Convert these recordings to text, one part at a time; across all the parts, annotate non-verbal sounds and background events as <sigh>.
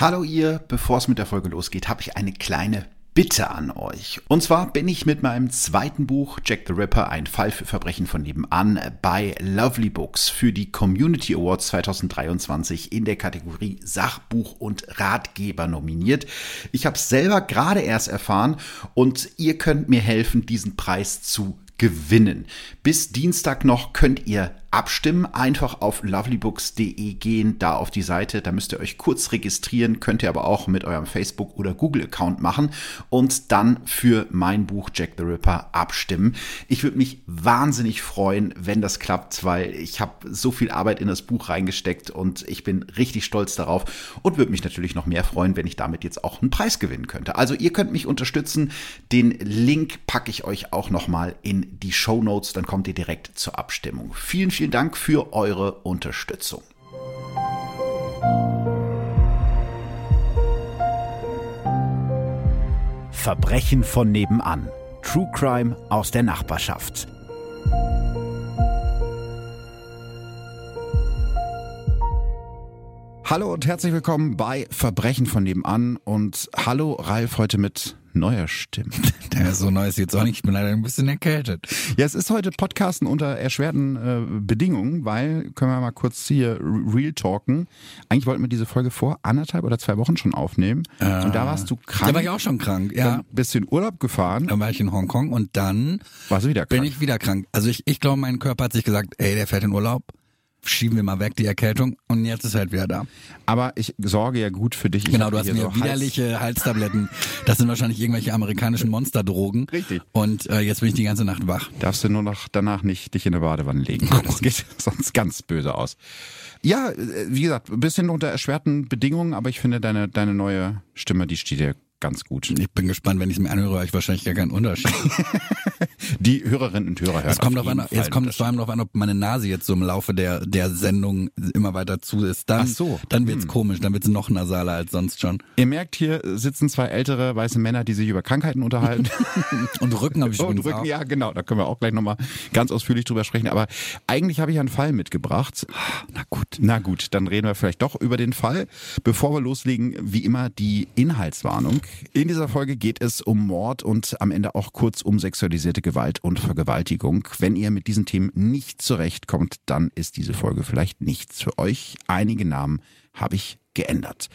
Hallo ihr, bevor es mit der Folge losgeht, habe ich eine kleine Bitte an euch. Und zwar bin ich mit meinem zweiten Buch Jack the Ripper, ein Fall für Verbrechen von nebenan, bei Lovely Books für die Community Awards 2023 in der Kategorie Sachbuch und Ratgeber nominiert. Ich habe es selber gerade erst erfahren und ihr könnt mir helfen, diesen Preis zu gewinnen. Bis Dienstag noch könnt ihr abstimmen. Einfach auf lovelybooks.de gehen, da auf die Seite. Da müsst ihr euch kurz registrieren, könnt ihr aber auch mit eurem Facebook- oder Google-Account machen und dann für mein Buch Jack the Ripper abstimmen. Ich würde mich wahnsinnig freuen, wenn das klappt, weil ich habe so viel Arbeit in das Buch reingesteckt und ich bin richtig stolz darauf und würde mich natürlich noch mehr freuen, wenn ich damit jetzt auch einen Preis gewinnen könnte. Also ihr könnt mich unterstützen. Den Link packe ich euch auch noch mal in die Show Notes, dann kommt ihr direkt zur Abstimmung. Vielen, vielen vielen Dank für eure Unterstützung. Verbrechen von nebenan. True Crime aus der Nachbarschaft. Hallo und herzlich willkommen bei Verbrechen von nebenan und hallo Ralf heute mit neuer Stimme. <laughs> Der ist so neu ist jetzt auch nicht. Ich bin leider ein bisschen erkältet. Ja, es ist heute Podcasten unter erschwerten äh, Bedingungen, weil, können wir mal kurz hier real talken. Eigentlich wollten wir diese Folge vor anderthalb oder zwei Wochen schon aufnehmen. Äh, und da warst du krank. Da war ich auch schon krank, ja. Dann bist du in Urlaub gefahren. Dann war ich in Hongkong und dann warst du wieder krank. bin ich wieder krank. Also ich, ich glaube, mein Körper hat sich gesagt, ey, der fährt in Urlaub schieben wir mal weg die Erkältung und jetzt ist halt wieder da. Aber ich sorge ja gut für dich. Ich genau, du hast mir so widerliche Hals Halstabletten. Das sind wahrscheinlich irgendwelche amerikanischen Monsterdrogen. Richtig. Und äh, jetzt bin ich die ganze Nacht wach. Darfst du nur noch danach nicht dich in eine Badewanne legen. <laughs> Das geht <laughs> sonst ganz böse aus. Ja, äh, wie gesagt, ein bisschen unter erschwerten Bedingungen, aber ich finde deine, deine neue Stimme, die steht dir ganz gut. Ich bin gespannt, wenn ich es mir anhöre, ich wahrscheinlich gar keinen Unterschied. <laughs> Die Hörerinnen und Hörer hören. Es kommt, auf an, jetzt kommt es vor allem darauf an, ob meine Nase jetzt so im Laufe der, der Sendung immer weiter zu ist. Dann, Ach so. dann wird's hm. komisch, dann wird's noch nasaler als sonst schon. Ihr merkt, hier sitzen zwei ältere weiße Männer, die sich über Krankheiten unterhalten. <laughs> und Rücken habe ich schon <laughs> Und Rücken, auch. ja genau, da können wir auch gleich nochmal ganz ausführlich drüber sprechen. Aber eigentlich habe ich einen Fall mitgebracht. Na gut. Na gut, dann reden wir vielleicht doch über den Fall. Bevor wir loslegen, wie immer die Inhaltswarnung. In dieser Folge geht es um Mord und am Ende auch kurz um sexualisierte Gewalt und Vergewaltigung. Wenn ihr mit diesen Themen nicht zurechtkommt, dann ist diese Folge vielleicht nichts für euch. Einige Namen habe ich geändert.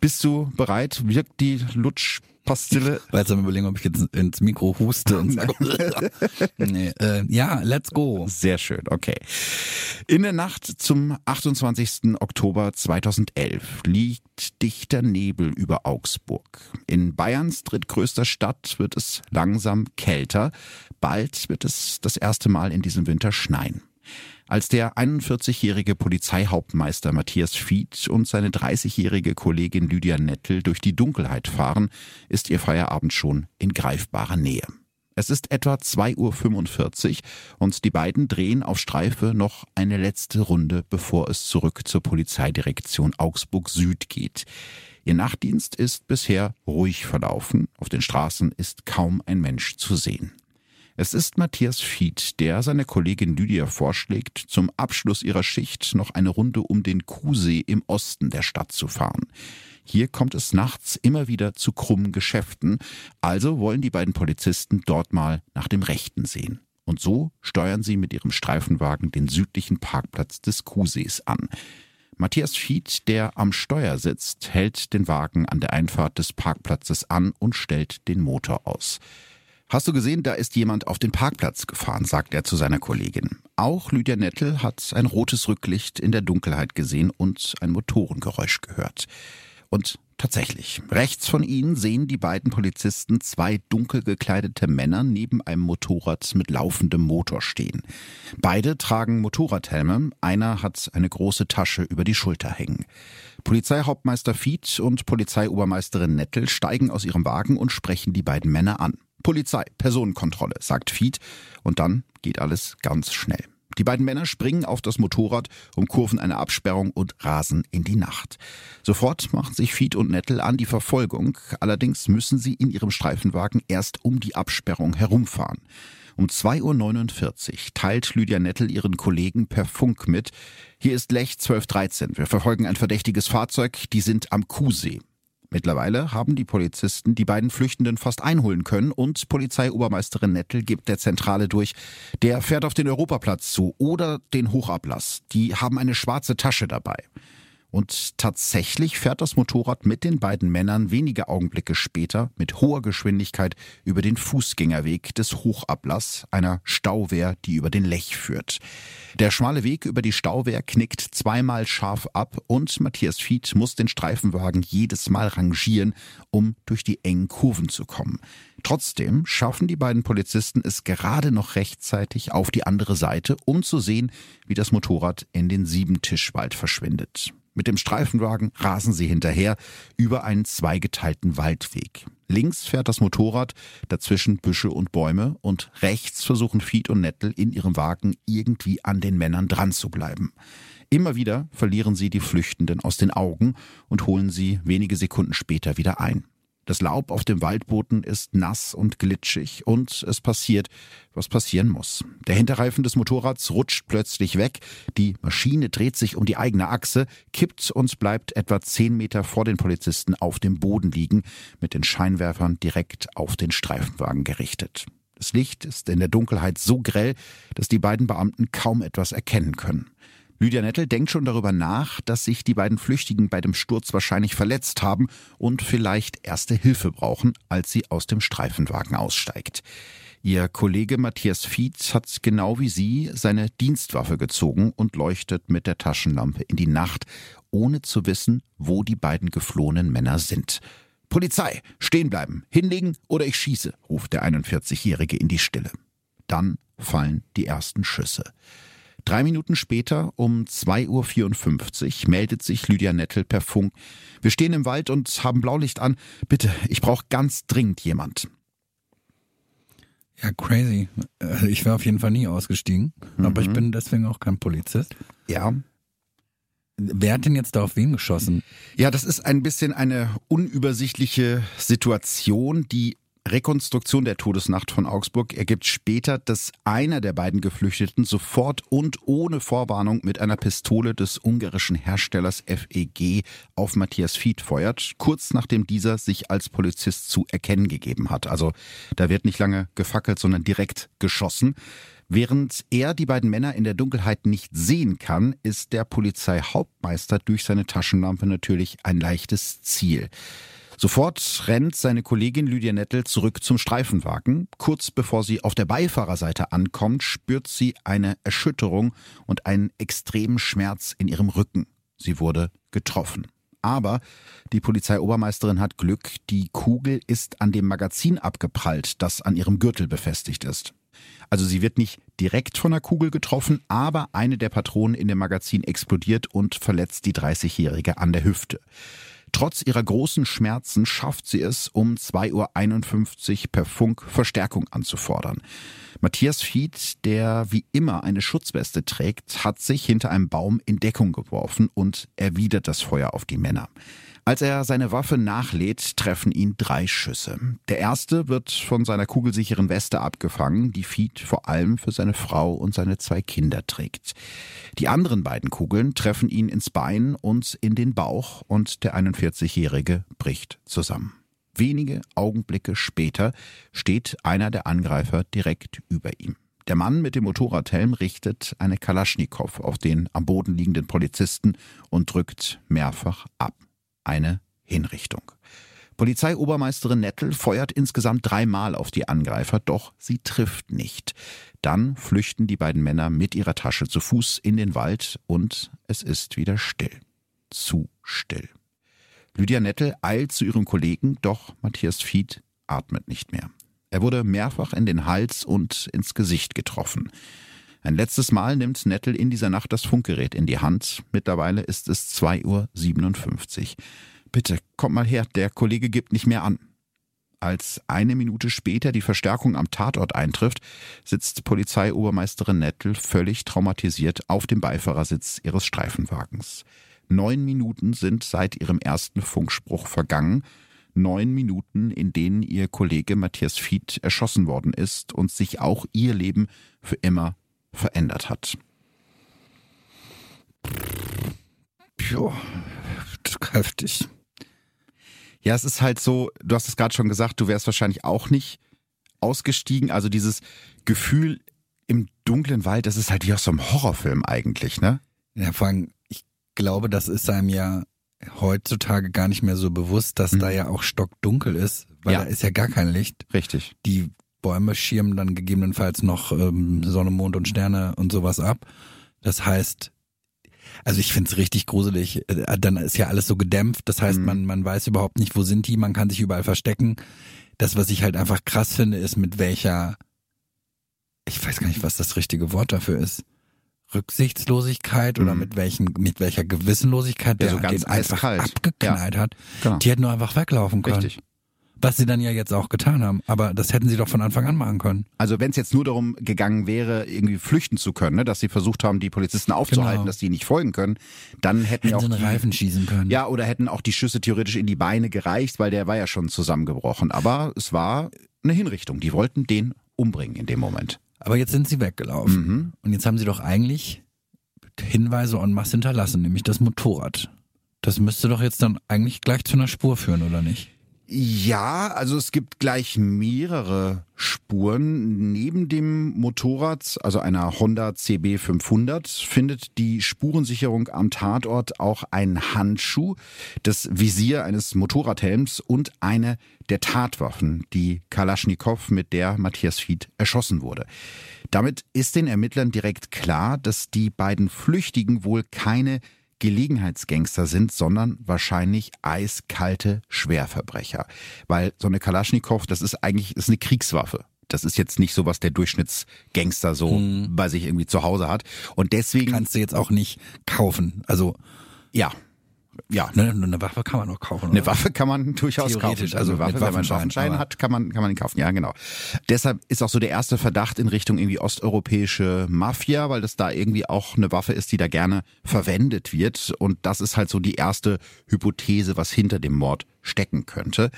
Bist du bereit? Wirkt die Lutsch Pastille. Weißt du, überlegen, ob ich jetzt ins Mikro huste und sage, <laughs> nee, äh, ja, let's go. Sehr schön, okay. In der Nacht zum 28. Oktober 2011 liegt dichter Nebel über Augsburg. In Bayerns drittgrößter Stadt wird es langsam kälter. Bald wird es das erste Mal in diesem Winter schneien. Als der 41-jährige Polizeihauptmeister Matthias Fied und seine 30-jährige Kollegin Lydia Nettel durch die Dunkelheit fahren, ist ihr Feierabend schon in greifbarer Nähe. Es ist etwa 2.45 Uhr und die beiden drehen auf Streife noch eine letzte Runde, bevor es zurück zur Polizeidirektion Augsburg Süd geht. Ihr Nachtdienst ist bisher ruhig verlaufen, auf den Straßen ist kaum ein Mensch zu sehen. Es ist Matthias Fied, der seiner Kollegin Lydia vorschlägt, zum Abschluss ihrer Schicht noch eine Runde um den Kuhsee im Osten der Stadt zu fahren. Hier kommt es nachts immer wieder zu krummen Geschäften, also wollen die beiden Polizisten dort mal nach dem Rechten sehen. Und so steuern sie mit ihrem Streifenwagen den südlichen Parkplatz des Kuhsees an. Matthias Fied, der am Steuer sitzt, hält den Wagen an der Einfahrt des Parkplatzes an und stellt den Motor aus. Hast du gesehen, da ist jemand auf den Parkplatz gefahren, sagt er zu seiner Kollegin. Auch Lydia Nettel hat ein rotes Rücklicht in der Dunkelheit gesehen und ein Motorengeräusch gehört. Und tatsächlich, rechts von ihnen sehen die beiden Polizisten zwei dunkel gekleidete Männer neben einem Motorrad mit laufendem Motor stehen. Beide tragen Motorradhelme, einer hat eine große Tasche über die Schulter hängen. Polizeihauptmeister Fied und Polizeiobermeisterin Nettel steigen aus ihrem Wagen und sprechen die beiden Männer an. Polizei, Personenkontrolle, sagt Fied, und dann geht alles ganz schnell. Die beiden Männer springen auf das Motorrad, umkurven eine Absperrung und rasen in die Nacht. Sofort machen sich Fied und Nettel an die Verfolgung, allerdings müssen sie in ihrem Streifenwagen erst um die Absperrung herumfahren. Um 2.49 Uhr teilt Lydia Nettel ihren Kollegen per Funk mit. Hier ist Lech 1213. Wir verfolgen ein verdächtiges Fahrzeug. Die sind am Kuhsee. Mittlerweile haben die Polizisten die beiden Flüchtenden fast einholen können und Polizeiobermeisterin Nettel gibt der Zentrale durch, der fährt auf den Europaplatz zu oder den Hochablass. Die haben eine schwarze Tasche dabei. Und tatsächlich fährt das Motorrad mit den beiden Männern wenige Augenblicke später mit hoher Geschwindigkeit über den Fußgängerweg des Hochablass, einer Stauwehr, die über den Lech führt. Der schmale Weg über die Stauwehr knickt zweimal scharf ab und Matthias Fied muss den Streifenwagen jedes Mal rangieren, um durch die engen Kurven zu kommen. Trotzdem schaffen die beiden Polizisten es gerade noch rechtzeitig auf die andere Seite, um zu sehen, wie das Motorrad in den Siebentischwald verschwindet. Mit dem Streifenwagen rasen sie hinterher über einen zweigeteilten Waldweg. Links fährt das Motorrad, dazwischen Büsche und Bäume und rechts versuchen Fied und Nettel in ihrem Wagen irgendwie an den Männern dran zu bleiben. Immer wieder verlieren sie die Flüchtenden aus den Augen und holen sie wenige Sekunden später wieder ein. Das Laub auf dem Waldboden ist nass und glitschig und es passiert, was passieren muss. Der Hinterreifen des Motorrads rutscht plötzlich weg, die Maschine dreht sich um die eigene Achse, kippt und bleibt etwa zehn Meter vor den Polizisten auf dem Boden liegen, mit den Scheinwerfern direkt auf den Streifenwagen gerichtet. Das Licht ist in der Dunkelheit so grell, dass die beiden Beamten kaum etwas erkennen können. Lydia Nettel denkt schon darüber nach, dass sich die beiden Flüchtigen bei dem Sturz wahrscheinlich verletzt haben und vielleicht erste Hilfe brauchen, als sie aus dem Streifenwagen aussteigt. Ihr Kollege Matthias Fietz hat genau wie sie seine Dienstwaffe gezogen und leuchtet mit der Taschenlampe in die Nacht, ohne zu wissen, wo die beiden geflohenen Männer sind. Polizei, stehen bleiben, hinlegen oder ich schieße, ruft der 41-Jährige in die Stille. Dann fallen die ersten Schüsse. Drei Minuten später, um 2.54 Uhr, meldet sich Lydia Nettel per Funk. Wir stehen im Wald und haben Blaulicht an. Bitte, ich brauche ganz dringend jemand. Ja, crazy. Äh, ich wäre auf jeden Fall nie ausgestiegen, mhm. aber ich mhm. bin deswegen auch kein Polizist. Ja. Wer hat denn jetzt da auf wen geschossen? Ja, das ist ein bisschen eine unübersichtliche Situation, die Rekonstruktion der Todesnacht von Augsburg ergibt später, dass einer der beiden Geflüchteten sofort und ohne Vorwarnung mit einer Pistole des ungarischen Herstellers FEG auf Matthias Fied feuert, kurz nachdem dieser sich als Polizist zu erkennen gegeben hat. Also da wird nicht lange gefackelt, sondern direkt geschossen. Während er die beiden Männer in der Dunkelheit nicht sehen kann, ist der Polizeihauptmeister durch seine Taschenlampe natürlich ein leichtes Ziel. Sofort rennt seine Kollegin Lydia Nettel zurück zum Streifenwagen. Kurz bevor sie auf der Beifahrerseite ankommt, spürt sie eine Erschütterung und einen extremen Schmerz in ihrem Rücken. Sie wurde getroffen. Aber die Polizeiobermeisterin hat Glück, die Kugel ist an dem Magazin abgeprallt, das an ihrem Gürtel befestigt ist. Also sie wird nicht direkt von der Kugel getroffen, aber eine der Patronen in dem Magazin explodiert und verletzt die 30-Jährige an der Hüfte. Trotz ihrer großen Schmerzen schafft sie es, um 2.51 Uhr per Funk Verstärkung anzufordern. Matthias Fied, der wie immer eine Schutzweste trägt, hat sich hinter einem Baum in Deckung geworfen und erwidert das Feuer auf die Männer. Als er seine Waffe nachlädt, treffen ihn drei Schüsse. Der erste wird von seiner kugelsicheren Weste abgefangen, die Fied vor allem für seine Frau und seine zwei Kinder trägt. Die anderen beiden Kugeln treffen ihn ins Bein und in den Bauch und der 41-Jährige bricht zusammen. Wenige Augenblicke später steht einer der Angreifer direkt über ihm. Der Mann mit dem Motorradhelm richtet eine Kalaschnikow auf den am Boden liegenden Polizisten und drückt mehrfach ab eine Hinrichtung. Polizeiobermeisterin Nettel feuert insgesamt dreimal auf die Angreifer, doch sie trifft nicht. Dann flüchten die beiden Männer mit ihrer Tasche zu Fuß in den Wald und es ist wieder still. Zu still. Lydia Nettel eilt zu ihrem Kollegen, doch Matthias Fied atmet nicht mehr. Er wurde mehrfach in den Hals und ins Gesicht getroffen. Ein letztes Mal nimmt Nettel in dieser Nacht das Funkgerät in die Hand. Mittlerweile ist es 2.57 Uhr. Bitte, komm mal her, der Kollege gibt nicht mehr an. Als eine Minute später die Verstärkung am Tatort eintrifft, sitzt Polizeiobermeisterin Nettel völlig traumatisiert auf dem Beifahrersitz ihres Streifenwagens. Neun Minuten sind seit ihrem ersten Funkspruch vergangen. neun Minuten, in denen ihr Kollege Matthias Fied erschossen worden ist und sich auch ihr Leben für immer verändert hat. Ja, heftig. Ja, es ist halt so, du hast es gerade schon gesagt, du wärst wahrscheinlich auch nicht ausgestiegen. Also dieses Gefühl im dunklen Wald, das ist halt wie aus so einem Horrorfilm eigentlich, ne? Ja, vor allem, ich glaube, das ist einem ja heutzutage gar nicht mehr so bewusst, dass mhm. da ja auch stockdunkel ist, weil ja. da ist ja gar kein Licht. Richtig. Die Bäume schirmen dann gegebenenfalls noch ähm, Sonne, Mond und Sterne und sowas ab. Das heißt, also ich find's richtig gruselig. Äh, dann ist ja alles so gedämpft. Das heißt, mhm. man, man weiß überhaupt nicht, wo sind die, man kann sich überall verstecken. Das, was ich halt einfach krass finde, ist, mit welcher, ich weiß gar nicht, was das richtige Wort dafür ist. Rücksichtslosigkeit oder mhm. mit welchen, mit welcher Gewissenlosigkeit der ja, so ganz einfach abgeknallt ja. hat. Genau. Die hätten nur einfach weglaufen können. Richtig. Was sie dann ja jetzt auch getan haben. Aber das hätten sie doch von Anfang an machen können. Also wenn es jetzt nur darum gegangen wäre, irgendwie flüchten zu können, ne, dass sie versucht haben, die Polizisten aufzuhalten, genau. dass die nicht folgen können, dann hätten, hätten auch sie einen Reifen schießen können. Ja, oder hätten auch die Schüsse theoretisch in die Beine gereicht, weil der war ja schon zusammengebrochen. Aber es war eine Hinrichtung. Die wollten den umbringen in dem Moment. Aber jetzt sind sie weggelaufen. Mhm. Und jetzt haben sie doch eigentlich Hinweise en masse hinterlassen, nämlich das Motorrad. Das müsste doch jetzt dann eigentlich gleich zu einer Spur führen, oder nicht? Ja, also es gibt gleich mehrere Spuren. Neben dem Motorrad, also einer Honda CB 500, findet die Spurensicherung am Tatort auch einen Handschuh, das Visier eines Motorradhelms und eine der Tatwaffen, die Kalaschnikow, mit der Matthias Fied erschossen wurde. Damit ist den Ermittlern direkt klar, dass die beiden Flüchtigen wohl keine Gelegenheitsgangster sind, sondern wahrscheinlich eiskalte Schwerverbrecher. Weil so eine Kalaschnikow, das ist eigentlich ist eine Kriegswaffe. Das ist jetzt nicht so, was der Durchschnittsgangster so hm. bei sich irgendwie zu Hause hat. Und deswegen. Kannst du jetzt auch nicht kaufen. Also. Ja, ja. Ne, eine Waffe kann man noch kaufen. Oder? Eine Waffe kann man durchaus kaufen. Also, also Waffe, wenn man einen Waffenschein hat, kann man, kann man ihn kaufen. Ja, genau. Deshalb ist auch so der erste Verdacht in Richtung irgendwie osteuropäische Mafia, weil das da irgendwie auch eine Waffe ist, die da gerne verwendet wird. Und das ist halt so die erste Hypothese, was hinter dem Mord stecken könnte.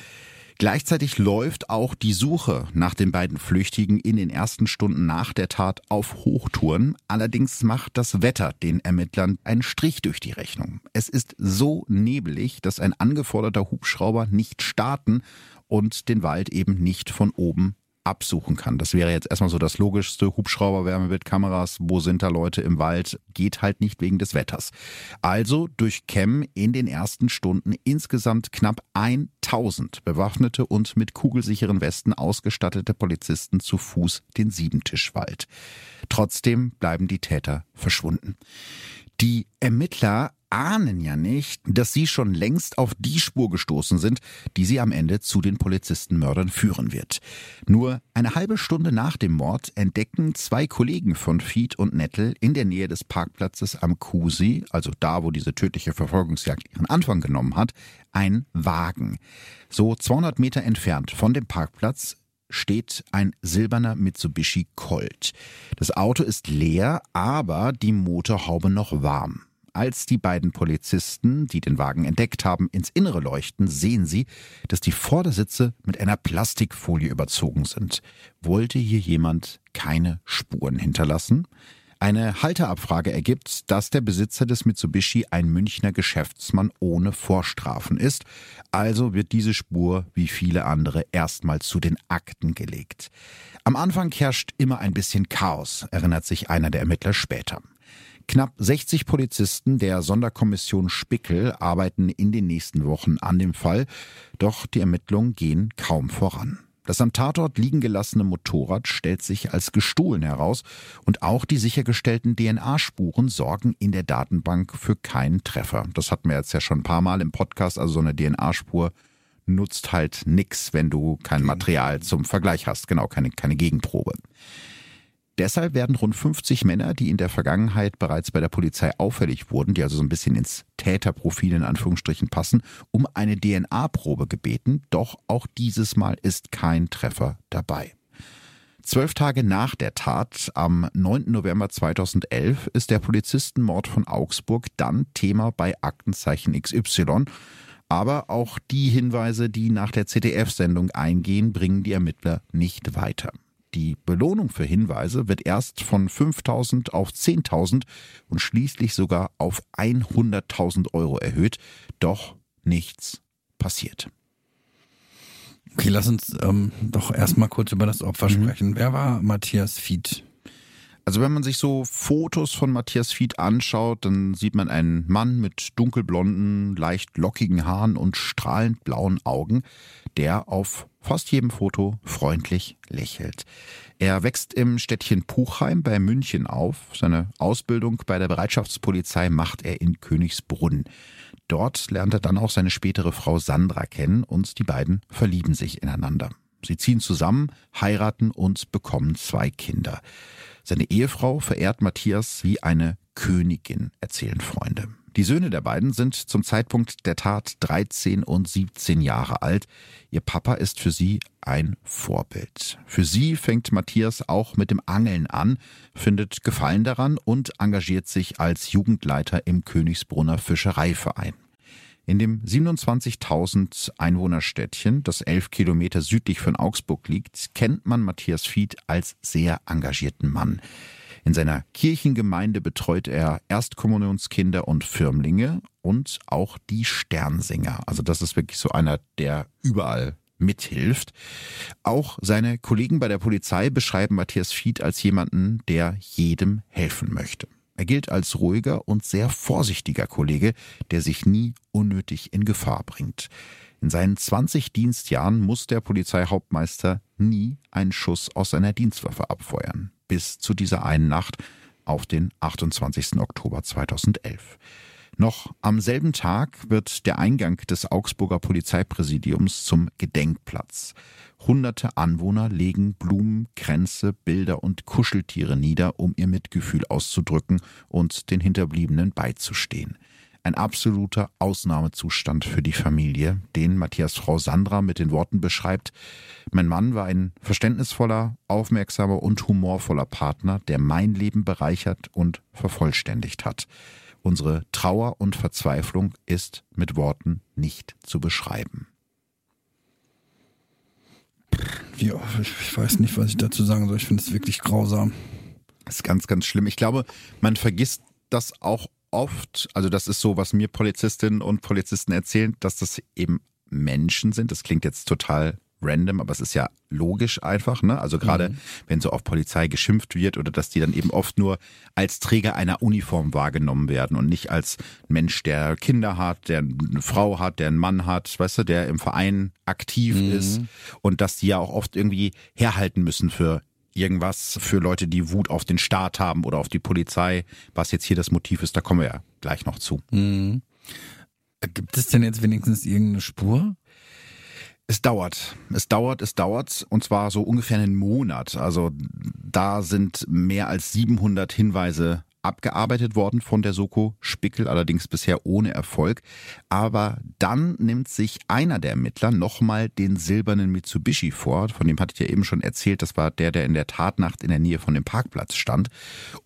Gleichzeitig läuft auch die Suche nach den beiden Flüchtigen in den ersten Stunden nach der Tat auf Hochtouren. Allerdings macht das Wetter den Ermittlern einen Strich durch die Rechnung. Es ist so nebelig, dass ein angeforderter Hubschrauber nicht starten und den Wald eben nicht von oben absuchen kann. Das wäre jetzt erstmal so das Logischste. Hubschrauber, Wärmebildkameras, wo sind da Leute im Wald? Geht halt nicht wegen des Wetters. Also durchkämmen in den ersten Stunden insgesamt knapp 1000 bewaffnete und mit kugelsicheren Westen ausgestattete Polizisten zu Fuß den Siebentischwald. Trotzdem bleiben die Täter verschwunden. Die Ermittler ahnen ja nicht, dass sie schon längst auf die Spur gestoßen sind, die sie am Ende zu den Polizistenmördern führen wird. Nur eine halbe Stunde nach dem Mord entdecken zwei Kollegen von Fied und Nettel in der Nähe des Parkplatzes am Kusi, also da, wo diese tödliche Verfolgungsjagd ihren Anfang genommen hat, einen Wagen. So 200 Meter entfernt von dem Parkplatz steht ein silberner Mitsubishi Colt. Das Auto ist leer, aber die Motorhaube noch warm. Als die beiden Polizisten, die den Wagen entdeckt haben, ins Innere leuchten, sehen sie, dass die Vordersitze mit einer Plastikfolie überzogen sind. Wollte hier jemand keine Spuren hinterlassen? Eine Halterabfrage ergibt, dass der Besitzer des Mitsubishi ein Münchner Geschäftsmann ohne Vorstrafen ist. Also wird diese Spur, wie viele andere, erstmal zu den Akten gelegt. Am Anfang herrscht immer ein bisschen Chaos, erinnert sich einer der Ermittler später. Knapp 60 Polizisten der Sonderkommission Spickel arbeiten in den nächsten Wochen an dem Fall, doch die Ermittlungen gehen kaum voran. Das am Tatort liegen gelassene Motorrad stellt sich als gestohlen heraus und auch die sichergestellten DNA-Spuren sorgen in der Datenbank für keinen Treffer. Das hatten wir jetzt ja schon ein paar Mal im Podcast, also so eine DNA-Spur nutzt halt nix, wenn du kein Material zum Vergleich hast, genau, keine, keine Gegenprobe. Deshalb werden rund 50 Männer, die in der Vergangenheit bereits bei der Polizei auffällig wurden, die also so ein bisschen ins Täterprofil in Anführungsstrichen passen, um eine DNA-Probe gebeten. Doch auch dieses Mal ist kein Treffer dabei. Zwölf Tage nach der Tat, am 9. November 2011, ist der Polizistenmord von Augsburg dann Thema bei Aktenzeichen XY. Aber auch die Hinweise, die nach der ZDF-Sendung eingehen, bringen die Ermittler nicht weiter. Die Belohnung für Hinweise wird erst von 5.000 auf 10.000 und schließlich sogar auf 100.000 Euro erhöht. Doch nichts passiert. Okay, lass uns ähm, doch erstmal kurz über das Opfer Mhm. sprechen. Wer war Matthias Fied? Also wenn man sich so Fotos von Matthias Fied anschaut, dann sieht man einen Mann mit dunkelblonden, leicht lockigen Haaren und strahlend blauen Augen, der auf fast jedem Foto freundlich lächelt. Er wächst im Städtchen Puchheim bei München auf. Seine Ausbildung bei der Bereitschaftspolizei macht er in Königsbrunn. Dort lernt er dann auch seine spätere Frau Sandra kennen und die beiden verlieben sich ineinander. Sie ziehen zusammen, heiraten und bekommen zwei Kinder. Seine Ehefrau verehrt Matthias wie eine Königin, erzählen Freunde. Die Söhne der beiden sind zum Zeitpunkt der Tat 13 und 17 Jahre alt. Ihr Papa ist für sie ein Vorbild. Für sie fängt Matthias auch mit dem Angeln an, findet Gefallen daran und engagiert sich als Jugendleiter im Königsbrunner Fischereiverein. In dem 27.000 Einwohnerstädtchen, das elf Kilometer südlich von Augsburg liegt, kennt man Matthias Fied als sehr engagierten Mann. In seiner Kirchengemeinde betreut er Erstkommunionskinder und Firmlinge und auch die Sternsinger. Also das ist wirklich so einer, der überall mithilft. Auch seine Kollegen bei der Polizei beschreiben Matthias Fied als jemanden, der jedem helfen möchte. Er gilt als ruhiger und sehr vorsichtiger Kollege, der sich nie unnötig in Gefahr bringt. In seinen 20 Dienstjahren muss der Polizeihauptmeister nie einen Schuss aus seiner Dienstwaffe abfeuern. Bis zu dieser einen Nacht auf den 28. Oktober 2011. Noch am selben Tag wird der Eingang des Augsburger Polizeipräsidiums zum Gedenkplatz. Hunderte Anwohner legen Blumen, Kränze, Bilder und Kuscheltiere nieder, um ihr Mitgefühl auszudrücken und den Hinterbliebenen beizustehen. Ein absoluter Ausnahmezustand für die Familie, den Matthias Frau Sandra mit den Worten beschreibt, mein Mann war ein verständnisvoller, aufmerksamer und humorvoller Partner, der mein Leben bereichert und vervollständigt hat. Unsere Trauer und Verzweiflung ist mit Worten nicht zu beschreiben. Ja, ich, ich weiß nicht, was ich dazu sagen soll. Ich finde es wirklich grausam. Das ist ganz, ganz schlimm. Ich glaube, man vergisst das auch oft. Also das ist so, was mir Polizistinnen und Polizisten erzählen, dass das eben Menschen sind. Das klingt jetzt total random, aber es ist ja logisch einfach, ne? Also gerade Mhm. wenn so auf Polizei geschimpft wird oder dass die dann eben oft nur als Träger einer Uniform wahrgenommen werden und nicht als Mensch, der Kinder hat, der eine Frau hat, der einen Mann hat, weißt du, der im Verein aktiv Mhm. ist und dass die ja auch oft irgendwie herhalten müssen für irgendwas für Leute, die Wut auf den Staat haben oder auf die Polizei. Was jetzt hier das Motiv ist, da kommen wir ja gleich noch zu. Mhm. Gibt es denn jetzt wenigstens irgendeine Spur? Es dauert, es dauert, es dauert und zwar so ungefähr einen Monat. Also da sind mehr als 700 Hinweise abgearbeitet worden von der Soko Spickel, allerdings bisher ohne Erfolg. Aber dann nimmt sich einer der Ermittler nochmal den silbernen Mitsubishi vor. Von dem hatte ich ja eben schon erzählt. Das war der, der in der Tatnacht in der Nähe von dem Parkplatz stand.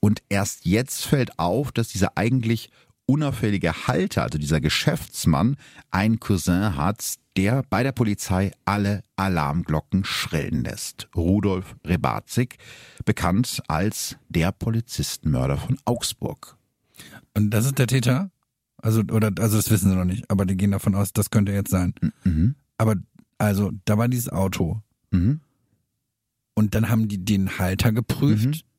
Und erst jetzt fällt auf, dass dieser eigentlich unauffällige Halter, also dieser Geschäftsmann, einen Cousin hat, der bei der Polizei alle Alarmglocken schrillen lässt. Rudolf Rebatzig, bekannt als der Polizistenmörder von Augsburg. Und das ist der Täter? Also, oder, also das wissen sie noch nicht, aber die gehen davon aus, das könnte jetzt sein. Mhm. Aber, also, da war dieses Auto. Mhm. Und dann haben die den Halter geprüft. Mhm.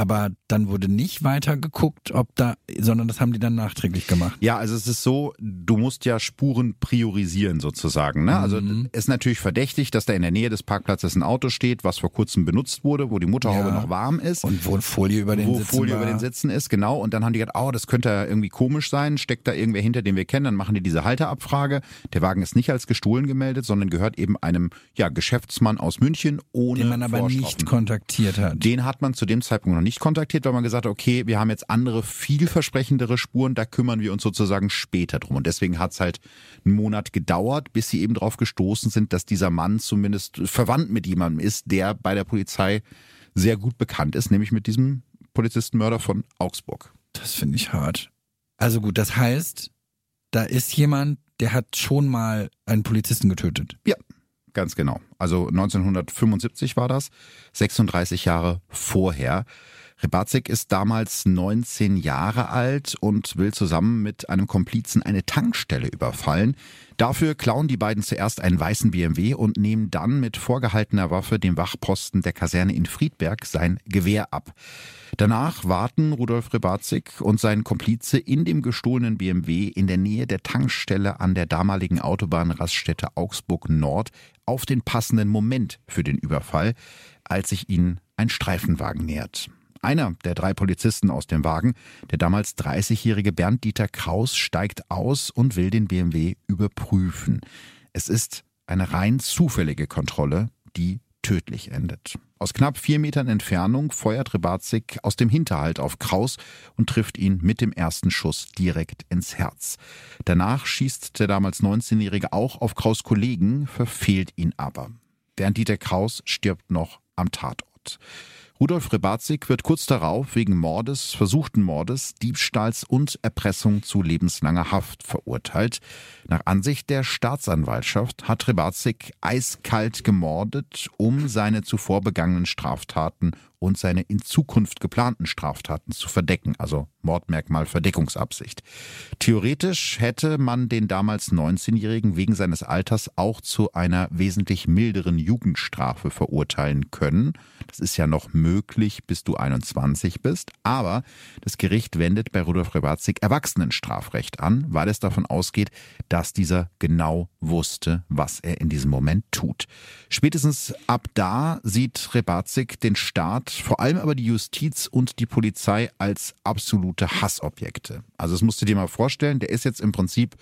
Aber dann wurde nicht weiter geguckt, ob da, sondern das haben die dann nachträglich gemacht. Ja, also es ist so, du musst ja Spuren priorisieren sozusagen. Ne? Also Mhm. ist natürlich verdächtig, dass da in der Nähe des Parkplatzes ein Auto steht, was vor kurzem benutzt wurde, wo die Motorhaube Ja. noch warm ist. Und wo Folie über den wo Sitzen Folie war. über den Sitzen ist, genau. Und dann haben die gedacht, oh, das könnte ja irgendwie komisch sein. Steckt da irgendwer hinter, den wir kennen? Dann machen die diese Halterabfrage. Der Wagen ist nicht als gestohlen gemeldet, sondern gehört eben einem ja, Geschäftsmann aus München ohne Den man aber nicht kontaktiert hat. Den hat man zu dem Zeitpunkt noch nicht kontaktiert, weil man gesagt hat, okay, wir haben jetzt andere, vielversprechendere Spuren, da kümmern wir uns sozusagen später drum. Und deswegen hat es halt einen Monat gedauert, bis sie eben drauf gestoßen sind, dass dieser Mann zumindest verwandt mit jemandem ist, der bei der Polizei sehr gut bekannt ist, nämlich mit diesem Polizistenmörder von Augsburg. Das finde ich hart. Also gut, das heißt, da ist jemand, der hat schon mal einen Polizisten getötet. Ja, ganz genau. Also 1975 war das, 36 Jahre vorher. Rebatzig ist damals 19 Jahre alt und will zusammen mit einem Komplizen eine Tankstelle überfallen. Dafür klauen die beiden zuerst einen weißen BMW und nehmen dann mit vorgehaltener Waffe dem Wachposten der Kaserne in Friedberg sein Gewehr ab. Danach warten Rudolf Rebatzig und sein Komplize in dem gestohlenen BMW in der Nähe der Tankstelle an der damaligen Autobahnraststätte Augsburg Nord auf den passenden Moment für den Überfall, als sich ihnen ein Streifenwagen nähert. Einer der drei Polizisten aus dem Wagen, der damals 30-jährige Bernd Dieter Kraus, steigt aus und will den BMW überprüfen. Es ist eine rein zufällige Kontrolle, die tödlich endet. Aus knapp vier Metern Entfernung feuert Rebatzig aus dem Hinterhalt auf Kraus und trifft ihn mit dem ersten Schuss direkt ins Herz. Danach schießt der damals 19-Jährige auch auf Kraus Kollegen, verfehlt ihn aber. Bernd Dieter Kraus stirbt noch am Tatort. Rudolf Rebatzig wird kurz darauf wegen Mordes, versuchten Mordes, Diebstahls und Erpressung zu lebenslanger Haft verurteilt. Nach Ansicht der Staatsanwaltschaft hat Rebatzig eiskalt gemordet, um seine zuvor begangenen Straftaten und seine in Zukunft geplanten Straftaten zu verdecken, also Mordmerkmal Verdeckungsabsicht. Theoretisch hätte man den damals 19-Jährigen wegen seines Alters auch zu einer wesentlich milderen Jugendstrafe verurteilen können. Das ist ja noch möglich, bis du 21 bist. Aber das Gericht wendet bei Rudolf Rebatzig Erwachsenenstrafrecht an, weil es davon ausgeht, dass dieser genau wusste, was er in diesem Moment tut. Spätestens ab da sieht Rebatzig den Staat, vor allem aber die Justiz und die Polizei als absolute Hassobjekte. Also das musst du dir mal vorstellen, der ist jetzt im Prinzip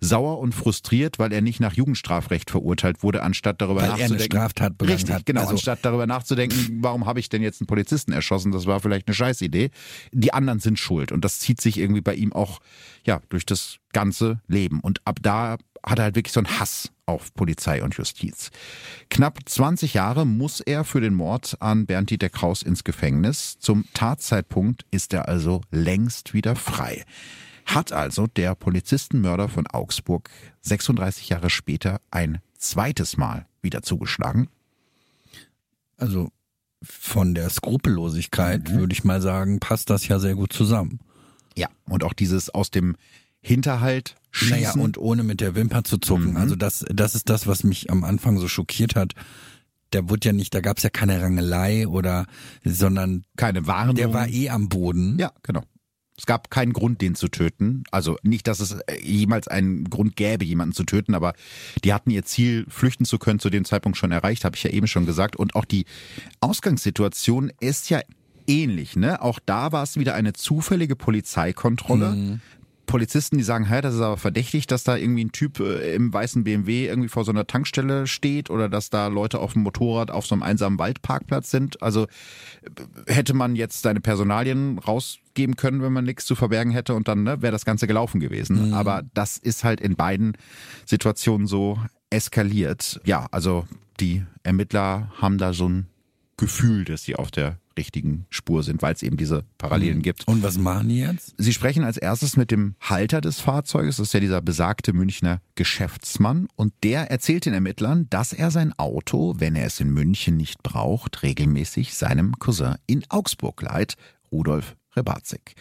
sauer und frustriert, weil er nicht nach Jugendstrafrecht verurteilt wurde, anstatt darüber Weil er nachzudenken. eine Straftat begangen Richtig, hat. genau, Also- anstatt darüber nachzudenken, warum habe ich denn jetzt einen Polizisten erschossen? Das war vielleicht eine Scheißidee. Die anderen sind schuld und das zieht sich irgendwie bei ihm auch ja durch das ganze Leben und ab da hat er halt wirklich so einen Hass auf Polizei und Justiz. Knapp 20 Jahre muss er für den Mord an Bernd Dieter Kraus ins Gefängnis. Zum Tatzeitpunkt ist er also längst wieder frei. Hat also der Polizistenmörder von Augsburg 36 Jahre später ein zweites Mal wieder zugeschlagen? Also von der Skrupellosigkeit Mhm. würde ich mal sagen, passt das ja sehr gut zusammen. Ja. Und auch dieses aus dem Hinterhalt schießen. Naja, und ohne mit der Wimper zu zucken. Mhm. Also das, das ist das, was mich am Anfang so schockiert hat. Der wurde ja nicht, da gab es ja keine Rangelei oder, sondern keine Warnung. der war eh am Boden. Ja, genau. Es gab keinen Grund, den zu töten. Also nicht, dass es äh, jemals einen Grund gäbe, jemanden zu töten, aber die hatten ihr Ziel, flüchten zu können, zu dem Zeitpunkt schon erreicht, habe ich ja eben schon gesagt. Und auch die Ausgangssituation ist ja ähnlich. Ne? Auch da war es wieder eine zufällige Polizeikontrolle. Polizisten, die sagen, hey, das ist aber verdächtig, dass da irgendwie ein Typ äh, im weißen BMW irgendwie vor so einer Tankstelle steht oder dass da Leute auf dem Motorrad auf so einem einsamen Waldparkplatz sind. Also äh, hätte man jetzt seine Personalien rausgeben können, wenn man nichts zu verbergen hätte und dann ne, wäre das Ganze gelaufen gewesen. Aber das ist halt in beiden Situationen so eskaliert. Ja, also die Ermittler haben da so ein Gefühl, dass sie auf der richtigen Spur sind, weil es eben diese Parallelen gibt. Und was machen die jetzt? Sie sprechen als erstes mit dem Halter des Fahrzeuges, das ist ja dieser besagte Münchner Geschäftsmann, und der erzählt den Ermittlern, dass er sein Auto, wenn er es in München nicht braucht, regelmäßig seinem Cousin in Augsburg leiht, Rudolf Rebatzig.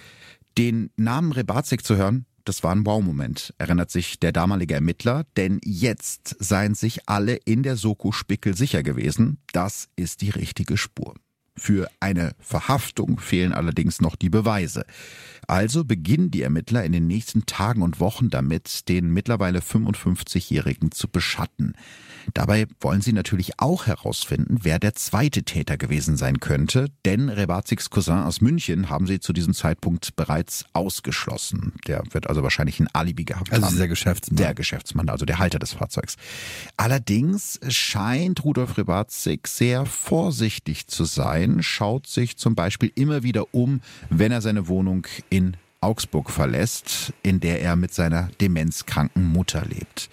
Den Namen Rebatzig zu hören, das war ein Wow-Moment, erinnert sich der damalige Ermittler, denn jetzt seien sich alle in der Soko Spickel sicher gewesen, das ist die richtige Spur. Für eine Verhaftung fehlen allerdings noch die Beweise. Also beginnen die Ermittler in den nächsten Tagen und Wochen damit, den mittlerweile 55-Jährigen zu beschatten. Dabei wollen sie natürlich auch herausfinden, wer der zweite Täter gewesen sein könnte, denn Rebazigs Cousin aus München haben sie zu diesem Zeitpunkt bereits ausgeschlossen. Der wird also wahrscheinlich ein Alibi gehabt Also haben. dieser Geschäftsmann. Der Geschäftsmann, also der Halter des Fahrzeugs. Allerdings scheint Rudolf Rebatzig sehr vorsichtig zu sein, schaut sich zum Beispiel immer wieder um, wenn er seine Wohnung in Augsburg verlässt, in der er mit seiner demenzkranken Mutter lebt.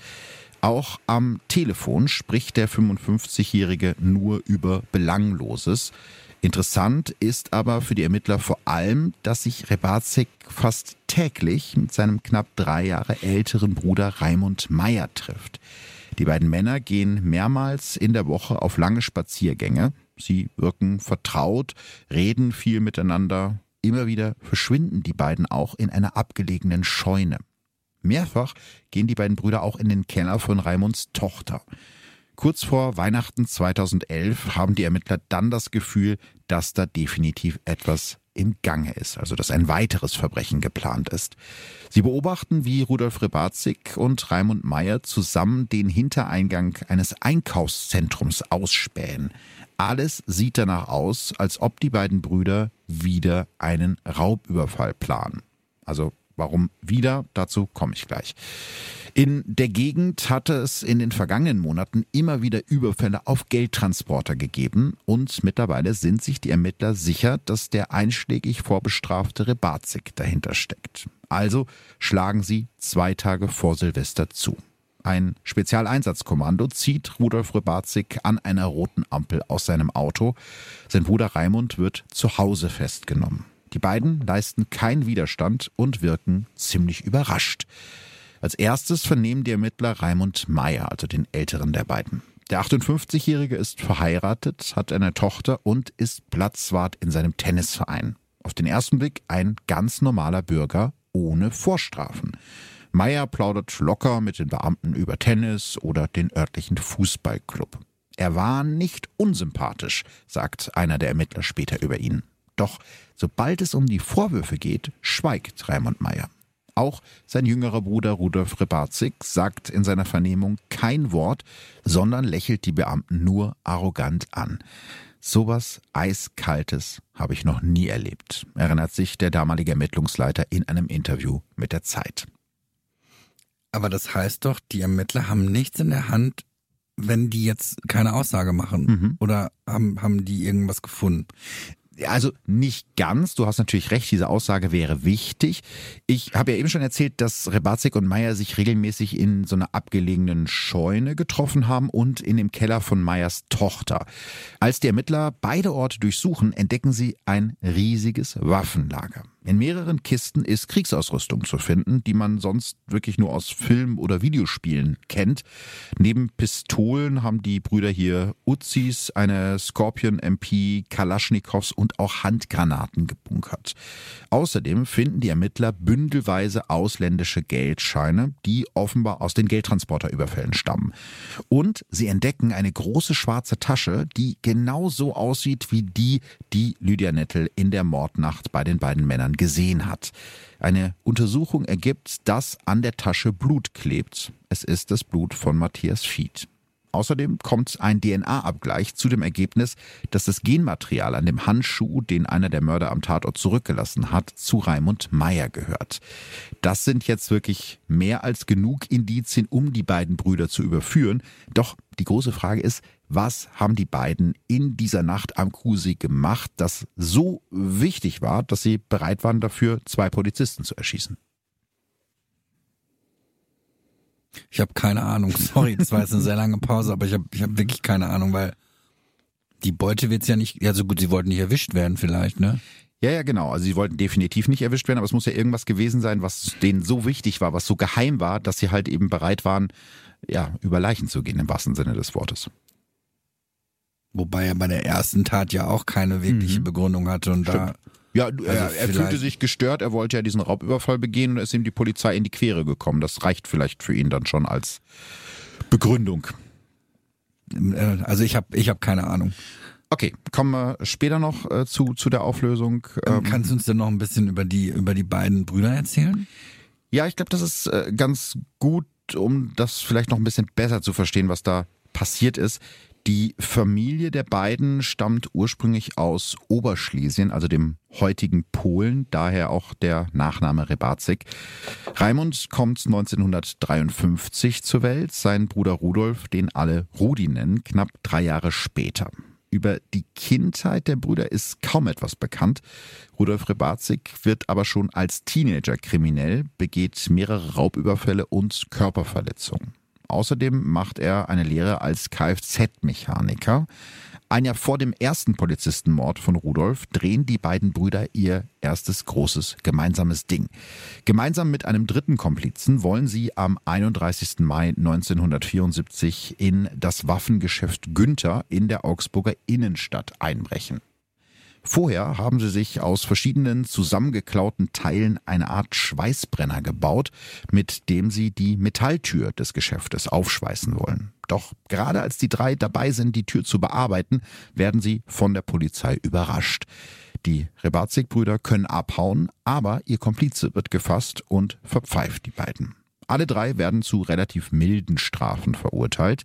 Auch am Telefon spricht der 55-Jährige nur über Belangloses. Interessant ist aber für die Ermittler vor allem, dass sich Rebazik fast täglich mit seinem knapp drei Jahre älteren Bruder Raimund Meyer trifft. Die beiden Männer gehen mehrmals in der Woche auf lange Spaziergänge. Sie wirken vertraut, reden viel miteinander. Immer wieder verschwinden die beiden auch in einer abgelegenen Scheune. Mehrfach gehen die beiden Brüder auch in den Keller von Raimunds Tochter. Kurz vor Weihnachten 2011 haben die Ermittler dann das Gefühl, dass da definitiv etwas im Gange ist, also dass ein weiteres Verbrechen geplant ist. Sie beobachten, wie Rudolf Rebatzig und Raimund Meyer zusammen den Hintereingang eines Einkaufszentrums ausspähen. Alles sieht danach aus, als ob die beiden Brüder wieder einen Raubüberfall planen. Also Warum wieder? Dazu komme ich gleich. In der Gegend hatte es in den vergangenen Monaten immer wieder Überfälle auf Geldtransporter gegeben und mittlerweile sind sich die Ermittler sicher, dass der einschlägig vorbestrafte Rebazik dahinter steckt. Also schlagen sie zwei Tage vor Silvester zu. Ein Spezialeinsatzkommando zieht Rudolf Rebazik an einer roten Ampel aus seinem Auto. Sein Bruder Raimund wird zu Hause festgenommen. Die beiden leisten keinen Widerstand und wirken ziemlich überrascht. Als erstes vernehmen die Ermittler Raimund Meyer, also den älteren der beiden. Der 58-Jährige ist verheiratet, hat eine Tochter und ist Platzwart in seinem Tennisverein. Auf den ersten Blick ein ganz normaler Bürger ohne Vorstrafen. Meyer plaudert locker mit den Beamten über Tennis oder den örtlichen Fußballclub. Er war nicht unsympathisch, sagt einer der Ermittler später über ihn. Doch sobald es um die Vorwürfe geht, schweigt Raimund Meyer. Auch sein jüngerer Bruder Rudolf Rebatzig sagt in seiner Vernehmung kein Wort, sondern lächelt die Beamten nur arrogant an. Sowas Eiskaltes habe ich noch nie erlebt, erinnert sich der damalige Ermittlungsleiter in einem Interview mit der Zeit. Aber das heißt doch, die Ermittler haben nichts in der Hand, wenn die jetzt keine Aussage machen. Mhm. Oder haben, haben die irgendwas gefunden? also nicht ganz. Du hast natürlich recht, diese Aussage wäre wichtig. Ich habe ja eben schon erzählt, dass Rebatzig und Meyer sich regelmäßig in so einer abgelegenen Scheune getroffen haben und in dem Keller von Meyers Tochter. Als die Ermittler beide Orte durchsuchen, entdecken sie ein riesiges Waffenlager. In mehreren Kisten ist Kriegsausrüstung zu finden, die man sonst wirklich nur aus Film- oder Videospielen kennt. Neben Pistolen haben die Brüder hier Uzis, eine Scorpion MP, Kalaschnikows und auch Handgranaten gebunkert. Außerdem finden die Ermittler bündelweise ausländische Geldscheine, die offenbar aus den Geldtransporterüberfällen stammen. Und sie entdecken eine große schwarze Tasche, die genau so aussieht wie die, die Lydia Nettel in der Mordnacht bei den beiden Männern Kindern gesehen hat. Eine Untersuchung ergibt, dass an der Tasche Blut klebt. Es ist das Blut von Matthias Fied. Außerdem kommt ein DNA-Abgleich zu dem Ergebnis, dass das Genmaterial an dem Handschuh, den einer der Mörder am Tatort zurückgelassen hat, zu Raimund Meyer gehört. Das sind jetzt wirklich mehr als genug Indizien, um die beiden Brüder zu überführen. Doch die große Frage ist, was haben die beiden in dieser Nacht am Kusee gemacht, das so wichtig war, dass sie bereit waren, dafür zwei Polizisten zu erschießen? Ich habe keine Ahnung. <laughs> Sorry, das war jetzt eine sehr lange Pause, aber ich habe ich hab wirklich keine Ahnung, weil die Beute wird's ja nicht, ja so gut, sie wollten nicht erwischt werden vielleicht, ne? Ja, ja, genau. Also sie wollten definitiv nicht erwischt werden, aber es muss ja irgendwas gewesen sein, was denen so wichtig war, was so geheim war, dass sie halt eben bereit waren, ja, über Leichen zu gehen, im wahrsten Sinne des Wortes. Wobei er bei der ersten Tat ja auch keine wirkliche mhm. Begründung hatte und Stimmt. da ja, also er, er fühlte sich gestört, er wollte ja diesen Raubüberfall begehen und ist ihm die Polizei in die Quere gekommen. Das reicht vielleicht für ihn dann schon als Begründung. Äh, also ich habe ich hab keine Ahnung. Okay, kommen wir später noch äh, zu, zu der Auflösung. Ähm, ähm, Kannst du uns denn noch ein bisschen über die, über die beiden Brüder erzählen? Ja, ich glaube, das ist äh, ganz gut, um das vielleicht noch ein bisschen besser zu verstehen, was da passiert ist. Die Familie der beiden stammt ursprünglich aus Oberschlesien, also dem heutigen Polen, daher auch der Nachname Rebatzig. Raimund kommt 1953 zur Welt, sein Bruder Rudolf, den alle Rudi nennen, knapp drei Jahre später. Über die Kindheit der Brüder ist kaum etwas bekannt. Rudolf Rebatzig wird aber schon als Teenager kriminell, begeht mehrere Raubüberfälle und Körperverletzungen. Außerdem macht er eine Lehre als Kfz-Mechaniker. Ein Jahr vor dem ersten Polizistenmord von Rudolf drehen die beiden Brüder ihr erstes großes gemeinsames Ding. Gemeinsam mit einem dritten Komplizen wollen sie am 31. Mai 1974 in das Waffengeschäft Günther in der Augsburger Innenstadt einbrechen. Vorher haben sie sich aus verschiedenen zusammengeklauten Teilen eine Art Schweißbrenner gebaut, mit dem sie die Metalltür des Geschäftes aufschweißen wollen. Doch gerade als die drei dabei sind, die Tür zu bearbeiten, werden sie von der Polizei überrascht. Die Rebatzig-Brüder können abhauen, aber ihr Komplize wird gefasst und verpfeift die beiden. Alle drei werden zu relativ milden Strafen verurteilt.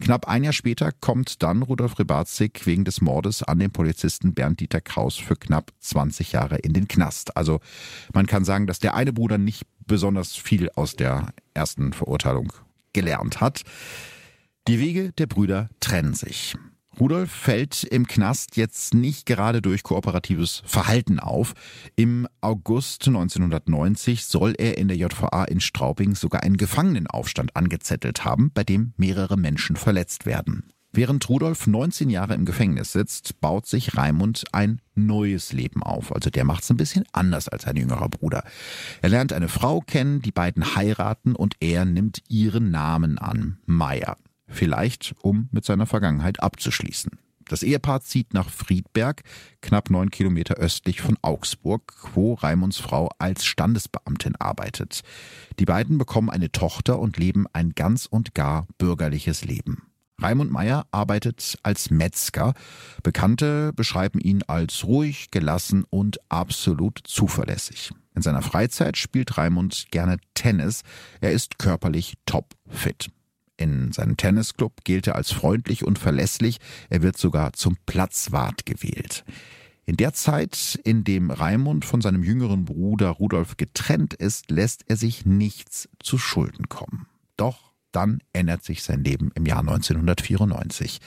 Knapp ein Jahr später kommt dann Rudolf Rebatzig wegen des Mordes an den Polizisten Bernd Dieter Kraus für knapp 20 Jahre in den Knast. Also man kann sagen, dass der eine Bruder nicht besonders viel aus der ersten Verurteilung gelernt hat. Die Wege der Brüder trennen sich. Rudolf fällt im Knast jetzt nicht gerade durch kooperatives Verhalten auf. Im August 1990 soll er in der JVA in Straubing sogar einen Gefangenenaufstand angezettelt haben, bei dem mehrere Menschen verletzt werden. Während Rudolf 19 Jahre im Gefängnis sitzt, baut sich Raimund ein neues Leben auf. Also der macht es ein bisschen anders als sein jüngerer Bruder. Er lernt eine Frau kennen, die beiden heiraten und er nimmt ihren Namen an, Meier. Vielleicht, um mit seiner Vergangenheit abzuschließen. Das Ehepaar zieht nach Friedberg, knapp neun Kilometer östlich von Augsburg, wo Raimunds Frau als Standesbeamtin arbeitet. Die beiden bekommen eine Tochter und leben ein ganz und gar bürgerliches Leben. Raimund Meyer arbeitet als Metzger. Bekannte beschreiben ihn als ruhig, gelassen und absolut zuverlässig. In seiner Freizeit spielt Raimund gerne Tennis. Er ist körperlich topfit. In seinem Tennisclub gilt er als freundlich und verlässlich. Er wird sogar zum Platzwart gewählt. In der Zeit, in dem Raimund von seinem jüngeren Bruder Rudolf getrennt ist, lässt er sich nichts zu Schulden kommen. Doch dann ändert sich sein Leben im Jahr 1994.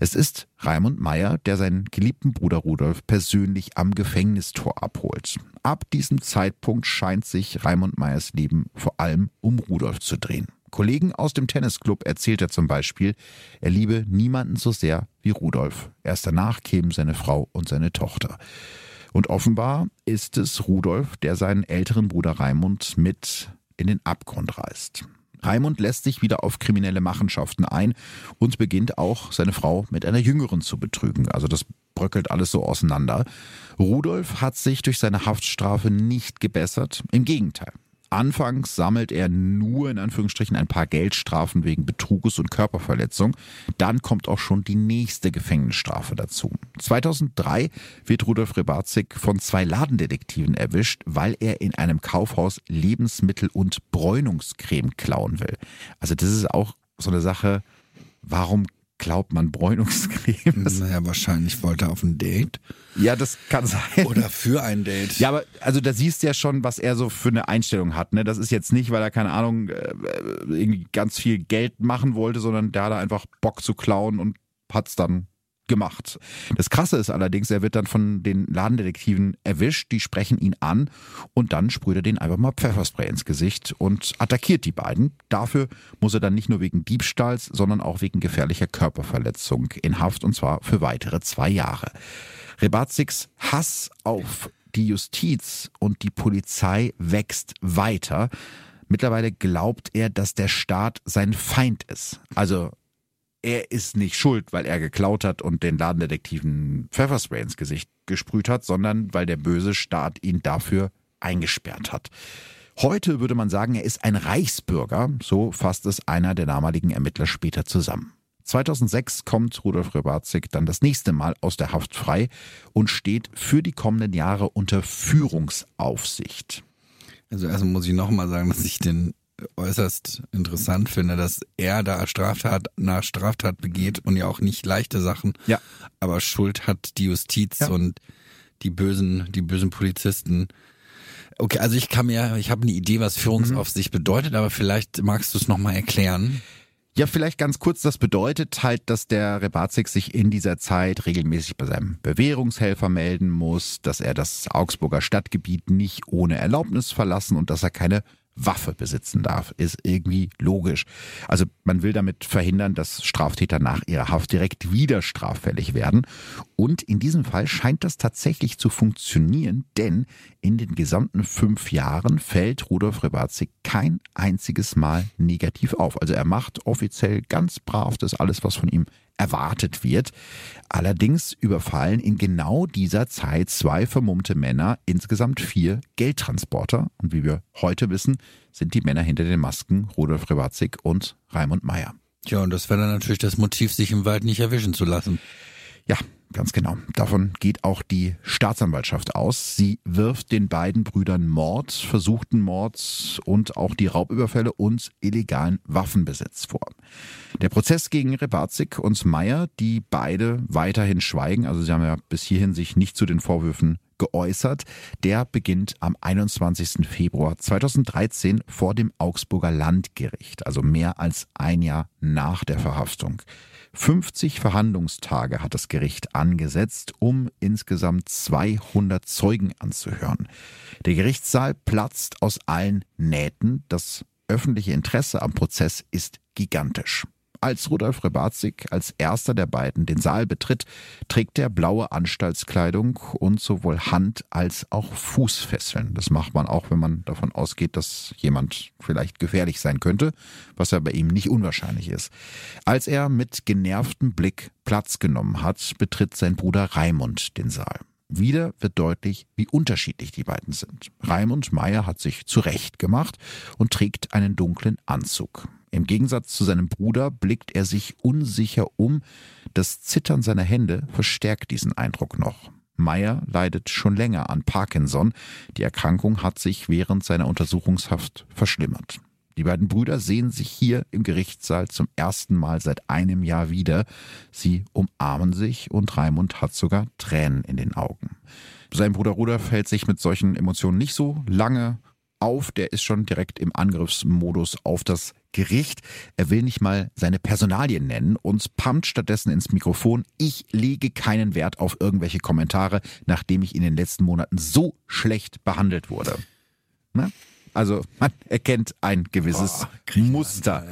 Es ist Raimund Meyer, der seinen geliebten Bruder Rudolf persönlich am Gefängnistor abholt. Ab diesem Zeitpunkt scheint sich Raimund Meyers Leben vor allem um Rudolf zu drehen. Kollegen aus dem Tennisclub erzählt er zum Beispiel, er liebe niemanden so sehr wie Rudolf. Erst danach kämen seine Frau und seine Tochter. Und offenbar ist es Rudolf, der seinen älteren Bruder Raimund mit in den Abgrund reißt. Raimund lässt sich wieder auf kriminelle Machenschaften ein und beginnt auch seine Frau mit einer jüngeren zu betrügen. Also das bröckelt alles so auseinander. Rudolf hat sich durch seine Haftstrafe nicht gebessert. Im Gegenteil. Anfangs sammelt er nur in Anführungsstrichen ein paar Geldstrafen wegen Betruges und Körperverletzung. Dann kommt auch schon die nächste Gefängnisstrafe dazu. 2003 wird Rudolf Rebatzig von zwei Ladendetektiven erwischt, weil er in einem Kaufhaus Lebensmittel und Bräunungscreme klauen will. Also das ist auch so eine Sache, warum glaubt man Bräunungscreme? Naja, wahrscheinlich wollte er auf ein Date. Ja, das kann sein. Oder für ein Date. Ja, aber also da siehst du ja schon, was er so für eine Einstellung hat. Ne? Das ist jetzt nicht, weil er, keine Ahnung, äh, irgendwie ganz viel Geld machen wollte, sondern der hat einfach Bock zu klauen und hat's dann gemacht. Das Krasse ist allerdings, er wird dann von den Ladendetektiven erwischt, die sprechen ihn an und dann sprüht er den einfach mal Pfefferspray ins Gesicht und attackiert die beiden. Dafür muss er dann nicht nur wegen Diebstahls, sondern auch wegen gefährlicher Körperverletzung in Haft und zwar für weitere zwei Jahre. Rebatzigs Hass auf die Justiz und die Polizei wächst weiter. Mittlerweile glaubt er, dass der Staat sein Feind ist. Also er ist nicht schuld, weil er geklaut hat und den Ladendetektiven Pfefferspray ins Gesicht gesprüht hat, sondern weil der böse Staat ihn dafür eingesperrt hat. Heute würde man sagen, er ist ein Reichsbürger, so fasst es einer der damaligen Ermittler später zusammen. 2006 kommt Rudolf Rebatzig dann das nächste Mal aus der Haft frei und steht für die kommenden Jahre unter Führungsaufsicht. Also erstmal muss ich nochmal sagen, dass ich den äußerst interessant finde, dass er da Straftat nach Straftat begeht und ja auch nicht leichte Sachen. Ja. Aber Schuld hat die Justiz Ja. und die bösen, die bösen Polizisten. Okay, also ich kann mir, ich habe eine Idee, was Führungsaufsicht bedeutet, aber vielleicht magst du es nochmal erklären. Ja, vielleicht ganz kurz, das bedeutet halt, dass der Rebatzig sich in dieser Zeit regelmäßig bei seinem Bewährungshelfer melden muss, dass er das Augsburger Stadtgebiet nicht ohne Erlaubnis verlassen und dass er keine Waffe besitzen darf, ist irgendwie logisch. Also man will damit verhindern, dass Straftäter nach ihrer Haft direkt wieder straffällig werden. Und in diesem Fall scheint das tatsächlich zu funktionieren, denn in den gesamten fünf Jahren fällt Rudolf Rebatzig kein einziges Mal negativ auf. Also er macht offiziell ganz brav das alles, was von ihm erwartet wird. Allerdings überfallen in genau dieser Zeit zwei vermummte Männer insgesamt vier Geldtransporter. Und wie wir heute wissen, sind die Männer hinter den Masken Rudolf Rebatzig und Raimund Meyer. Ja, und das wäre dann natürlich das Motiv, sich im Wald nicht erwischen zu lassen. Ja, Ganz genau. Davon geht auch die Staatsanwaltschaft aus. Sie wirft den beiden Brüdern Mord, versuchten Mord und auch die Raubüberfälle und illegalen Waffenbesitz vor. Der Prozess gegen Rebatzig und Meyer, die beide weiterhin schweigen, also sie haben ja bis hierhin sich nicht zu den Vorwürfen geäußert. Der beginnt am 21. Februar 2013 vor dem Augsburger Landgericht, also mehr als ein Jahr nach der Verhaftung. 50 Verhandlungstage hat das Gericht angesetzt, um insgesamt 200 Zeugen anzuhören. Der Gerichtssaal platzt aus allen Nähten. Das öffentliche Interesse am Prozess ist gigantisch. Als Rudolf Rebatzig als erster der beiden den Saal betritt, trägt er blaue Anstaltskleidung und sowohl Hand- als auch Fußfesseln. Das macht man auch, wenn man davon ausgeht, dass jemand vielleicht gefährlich sein könnte, was ja bei ihm nicht unwahrscheinlich ist. Als er mit genervtem Blick Platz genommen hat, betritt sein Bruder Raimund den Saal. Wieder wird deutlich, wie unterschiedlich die beiden sind. Raimund Meyer hat sich zurecht gemacht und trägt einen dunklen Anzug. Im Gegensatz zu seinem Bruder blickt er sich unsicher um. Das Zittern seiner Hände verstärkt diesen Eindruck noch. Meyer leidet schon länger an Parkinson. Die Erkrankung hat sich während seiner Untersuchungshaft verschlimmert. Die beiden Brüder sehen sich hier im Gerichtssaal zum ersten Mal seit einem Jahr wieder. Sie umarmen sich und Raimund hat sogar Tränen in den Augen. Sein Bruder Rudolf hält sich mit solchen Emotionen nicht so lange auf. Der ist schon direkt im Angriffsmodus auf das Gericht. Er will nicht mal seine Personalien nennen und pumpt stattdessen ins Mikrofon. Ich lege keinen Wert auf irgendwelche Kommentare, nachdem ich in den letzten Monaten so schlecht behandelt wurde. Na? Also man erkennt ein gewisses oh, Muster.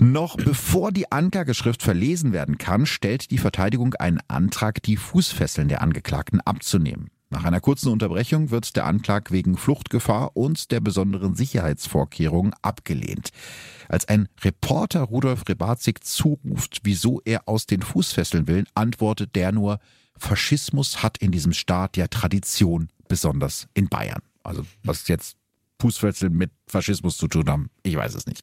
Noch bevor die Anklageschrift verlesen werden kann, stellt die Verteidigung einen Antrag, die Fußfesseln der Angeklagten abzunehmen. Nach einer kurzen Unterbrechung wird der Antrag wegen Fluchtgefahr und der besonderen Sicherheitsvorkehrungen abgelehnt. Als ein Reporter Rudolf Rebatzig zuruft, wieso er aus den Fußfesseln will, antwortet der nur, Faschismus hat in diesem Staat ja Tradition, besonders in Bayern. Also was jetzt Fußfesseln mit Faschismus zu tun haben, ich weiß es nicht.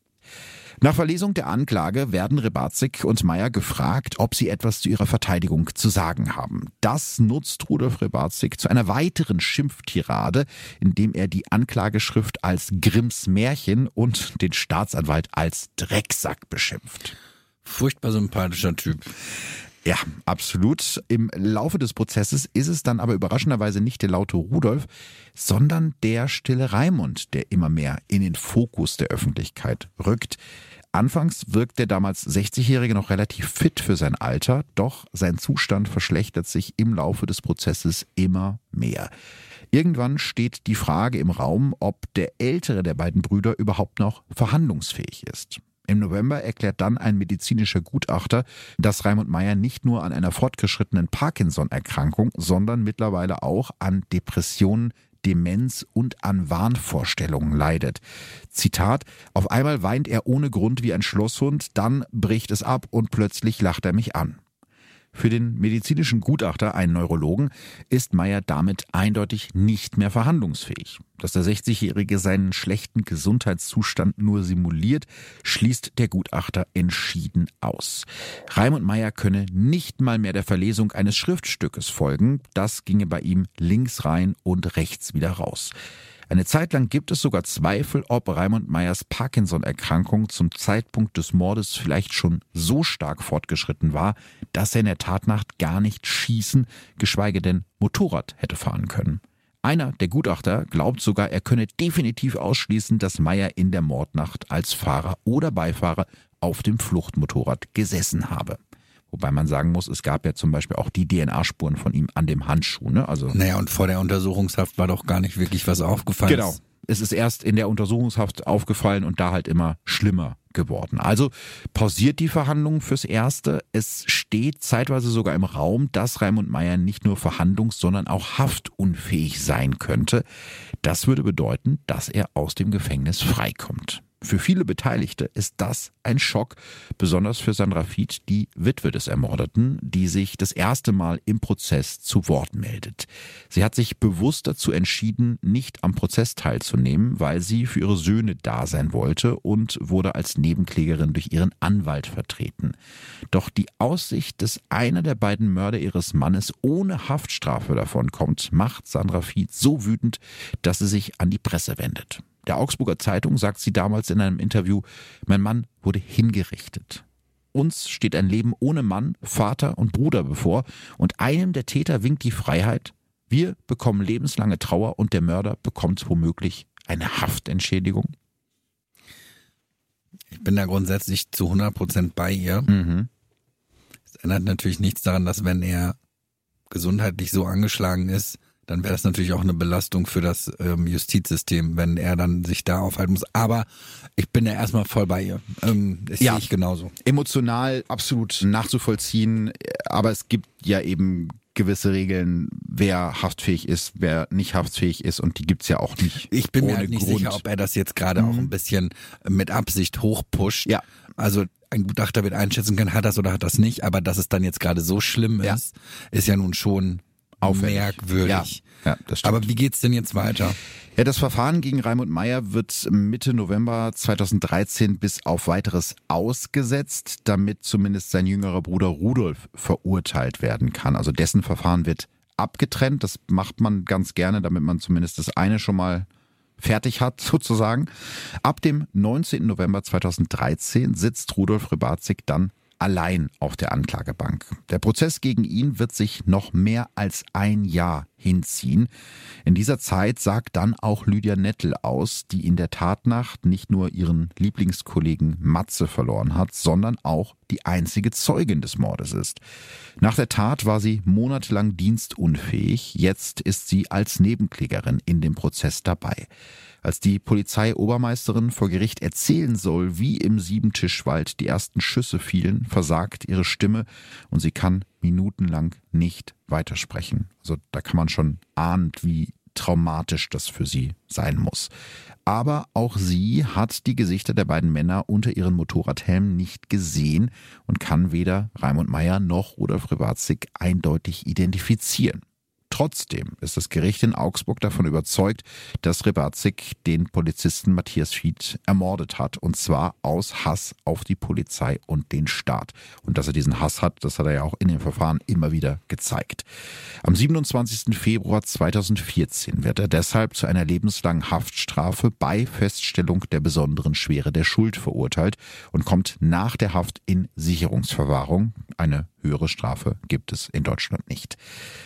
Nach Verlesung der Anklage werden Rebatzig und Meyer gefragt, ob sie etwas zu ihrer Verteidigung zu sagen haben. Das nutzt Rudolf Rebatzig zu einer weiteren Schimpftirade, indem er die Anklageschrift als Grimms Märchen und den Staatsanwalt als Drecksack beschimpft. Furchtbar sympathischer Typ. Ja, absolut. Im Laufe des Prozesses ist es dann aber überraschenderweise nicht der laute Rudolf, sondern der stille Raimund, der immer mehr in den Fokus der Öffentlichkeit rückt. Anfangs wirkt der damals 60-Jährige noch relativ fit für sein Alter, doch sein Zustand verschlechtert sich im Laufe des Prozesses immer mehr. Irgendwann steht die Frage im Raum, ob der ältere der beiden Brüder überhaupt noch verhandlungsfähig ist. Im November erklärt dann ein medizinischer Gutachter, dass Raimund Meyer nicht nur an einer fortgeschrittenen Parkinson-Erkrankung, sondern mittlerweile auch an Depressionen, Demenz und an Wahnvorstellungen leidet. Zitat, auf einmal weint er ohne Grund wie ein Schlosshund, dann bricht es ab und plötzlich lacht er mich an. Für den medizinischen Gutachter, einen Neurologen, ist Meyer damit eindeutig nicht mehr verhandlungsfähig. Dass der 60-Jährige seinen schlechten Gesundheitszustand nur simuliert, schließt der Gutachter entschieden aus. Raimund Meyer könne nicht mal mehr der Verlesung eines Schriftstückes folgen. Das ginge bei ihm links rein und rechts wieder raus. Eine Zeit lang gibt es sogar Zweifel, ob Raimund Meyers Parkinson-Erkrankung zum Zeitpunkt des Mordes vielleicht schon so stark fortgeschritten war, dass er in der Tatnacht gar nicht schießen, geschweige denn Motorrad hätte fahren können. Einer der Gutachter glaubt sogar, er könne definitiv ausschließen, dass Meyer in der Mordnacht als Fahrer oder Beifahrer auf dem Fluchtmotorrad gesessen habe. Wobei man sagen muss, es gab ja zum Beispiel auch die DNA-Spuren von ihm an dem Handschuh. Ne? Also naja, und vor der Untersuchungshaft war doch gar nicht wirklich was aufgefallen. Genau. Es ist erst in der Untersuchungshaft aufgefallen und da halt immer schlimmer geworden. Also pausiert die Verhandlungen fürs Erste. Es steht zeitweise sogar im Raum, dass Raimund Meyer nicht nur verhandlungs-, sondern auch haftunfähig sein könnte. Das würde bedeuten, dass er aus dem Gefängnis freikommt. Für viele Beteiligte ist das ein Schock, besonders für Sandra Fied, die Witwe des Ermordeten, die sich das erste Mal im Prozess zu Wort meldet. Sie hat sich bewusst dazu entschieden, nicht am Prozess teilzunehmen, weil sie für ihre Söhne da sein wollte und wurde als Nebenklägerin durch ihren Anwalt vertreten. Doch die Aussicht, dass einer der beiden Mörder ihres Mannes ohne Haftstrafe davonkommt, macht Sandra Fied so wütend, dass sie sich an die Presse wendet. Der Augsburger Zeitung sagt sie damals in einem Interview, mein Mann wurde hingerichtet. Uns steht ein Leben ohne Mann, Vater und Bruder bevor und einem der Täter winkt die Freiheit. Wir bekommen lebenslange Trauer und der Mörder bekommt womöglich eine Haftentschädigung. Ich bin da grundsätzlich zu 100 Prozent bei ihr. Mhm. Es ändert natürlich nichts daran, dass wenn er gesundheitlich so angeschlagen ist, dann wäre das natürlich auch eine Belastung für das ähm, Justizsystem, wenn er dann sich da aufhalten muss. Aber ich bin ja erstmal voll bei ihr. Ähm, das Ja. sehe ich genauso. Emotional absolut nachzuvollziehen, aber es gibt ja eben gewisse Regeln, wer haftfähig ist, wer nicht haftfähig ist und die gibt's ja auch nicht. Ich bin mir halt nicht Grund. sicher, ob er das jetzt gerade auch ein bisschen mit Absicht hochpusht. Ja. Also ein Gutachter wird einschätzen können, hat das oder hat das nicht, aber dass es dann jetzt gerade so schlimm Ja. ist, ist ja nun schon Auffällig. merkwürdig. Ja, ja, das stimmt. Aber wie geht's denn jetzt weiter? Ja, das Verfahren gegen Raimund Meyer wird Mitte November 2013 bis auf weiteres ausgesetzt, damit zumindest sein jüngerer Bruder Rudolf verurteilt werden kann. Also dessen Verfahren wird abgetrennt. Das macht man ganz gerne, damit man zumindest das eine schon mal fertig hat, <laughs> sozusagen. Ab dem 19. November 2013 sitzt Rudolf Rybatzig dann allein auf der Anklagebank. Der Prozess gegen ihn wird sich noch mehr als ein Jahr hinziehen. In dieser Zeit sagt dann auch Lydia Nettel aus, die in der Tatnacht nicht nur ihren Lieblingskollegen Matze verloren hat, sondern auch die einzige Zeugin des Mordes ist. Nach der Tat war sie monatelang dienstunfähig, jetzt ist sie als Nebenklägerin in dem Prozess dabei. Als die Polizeiobermeisterin vor Gericht erzählen soll, wie im Siebentischwald die ersten Schüsse fielen, versagt ihre Stimme und sie kann minutenlang nicht weitersprechen. Also da kann man schon ahnen, wie traumatisch das für sie sein muss. Aber auch sie hat die Gesichter der beiden Männer unter ihren Motorradhelmen nicht gesehen und kann weder Raimund Meyer noch Rudolf Rybatzig eindeutig identifizieren. Trotzdem ist das Gericht in Augsburg davon überzeugt, dass Rybatzig den Polizisten Matthias Fied ermordet hat. Und zwar aus Hass auf die Polizei und den Staat. Und dass er diesen Hass hat, das hat er ja auch in dem Verfahren immer wieder gezeigt. Am 27. Februar 2014 wird er deshalb zu einer lebenslangen Haftstrafe bei Feststellung der besonderen Schwere der Schuld verurteilt und kommt nach der Haft in Sicherungsverwahrung. Eine höhere Strafe gibt es in Deutschland nicht.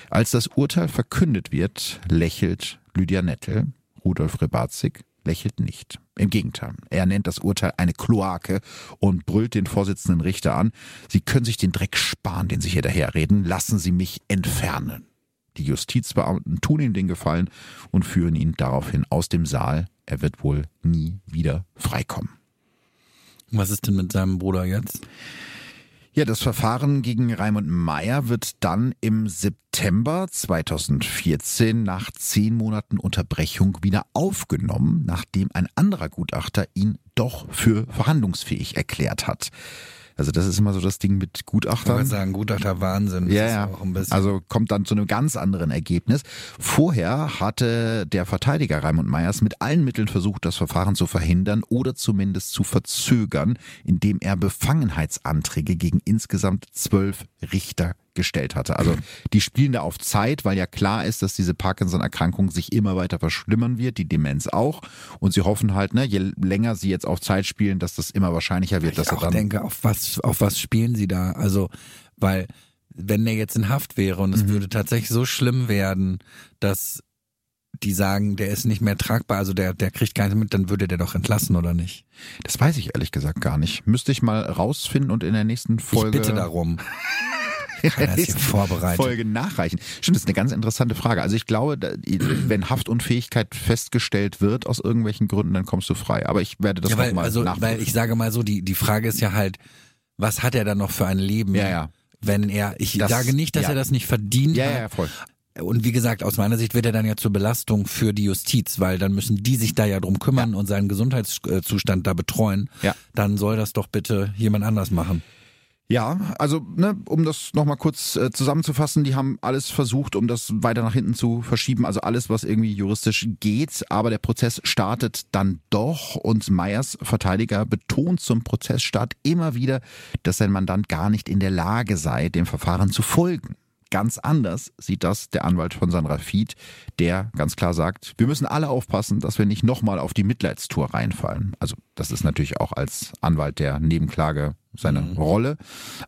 Als das Urteil verkündet wird, lächelt Lydia Nettel, Rudolf Rybatzig lächelt nicht. Im Gegenteil, er nennt das Urteil eine Kloake und brüllt den Vorsitzenden Richter an, Sie können sich den Dreck sparen, den Sie hier daherreden, lassen Sie mich entfernen. Die Justizbeamten tun ihm den Gefallen und führen ihn daraufhin aus dem Saal. Er wird wohl nie wieder freikommen. Was ist denn mit seinem Bruder jetzt? Ja, das Verfahren gegen Raimund Meyer wird dann im September 2014 nach zehn Monaten Unterbrechung wieder aufgenommen, nachdem ein anderer Gutachter ihn doch für verhandlungsfähig erklärt hat. Also das ist immer so das Ding mit Ich Gutachtern. würde sagen, Gutachter Wahnsinn. Ja, ja. Also kommt dann zu einem ganz anderen Ergebnis. Vorher hatte der Verteidiger Raimund Meyers mit allen Mitteln versucht, das Verfahren zu verhindern oder zumindest zu verzögern, indem er Befangenheitsanträge gegen insgesamt zwölf Richter gestellt hatte. Also die spielen da auf Zeit, weil ja klar ist, dass diese Parkinson-Erkrankung sich immer weiter verschlimmern wird, die Demenz auch. Und sie hoffen halt, ne, je länger sie jetzt auf Zeit spielen, dass das immer wahrscheinlicher wird, dass ich er auch dann denke, auf was, auf was spielen sie da? Also, weil, wenn der jetzt in Haft wäre und es Mhm. würde tatsächlich so schlimm werden, dass die sagen, der ist nicht mehr tragbar, also der, der kriegt gar nichts mit, dann würde der doch entlassen, oder nicht? Das weiß ich ehrlich gesagt gar nicht. Müsste ich mal rausfinden und in der nächsten Folge. Ich bitte darum. Kann er es hier vorbereiten? Folge nachreichen. Stimmt, das ist eine ganz interessante Frage. Also ich glaube, wenn Haftunfähigkeit festgestellt wird aus irgendwelchen Gründen, dann kommst du frei. Aber ich werde das ja, weil, mal also, weil ich sage mal so, die, die Frage ist ja halt, was hat er dann noch für ein Leben? Ja, ja. Wenn er, ich Das- sage nicht, dass ja. er das nicht verdient ja, hat. ja, ja, voll. Und wie gesagt, aus meiner Sicht wird er dann ja zur Belastung für die Justiz, weil dann müssen die sich da ja drum kümmern und seinen Gesundheitszustand da betreuen. Ja. Dann soll das doch bitte jemand anders machen. Ja, also ne, um das nochmal kurz äh, zusammenzufassen, die haben alles versucht, um das weiter nach hinten zu verschieben, also alles, was irgendwie juristisch geht, aber der Prozess startet dann doch und Meyers Verteidiger betont zum Prozessstart immer wieder, dass sein Mandant gar nicht in der Lage sei, dem Verfahren zu folgen. Ganz anders sieht das der Anwalt von Sandra Fied, der ganz klar sagt, wir müssen alle aufpassen, dass wir nicht nochmal auf die Mitleidstour reinfallen. Also das ist natürlich auch als Anwalt der Nebenklage seine Rolle,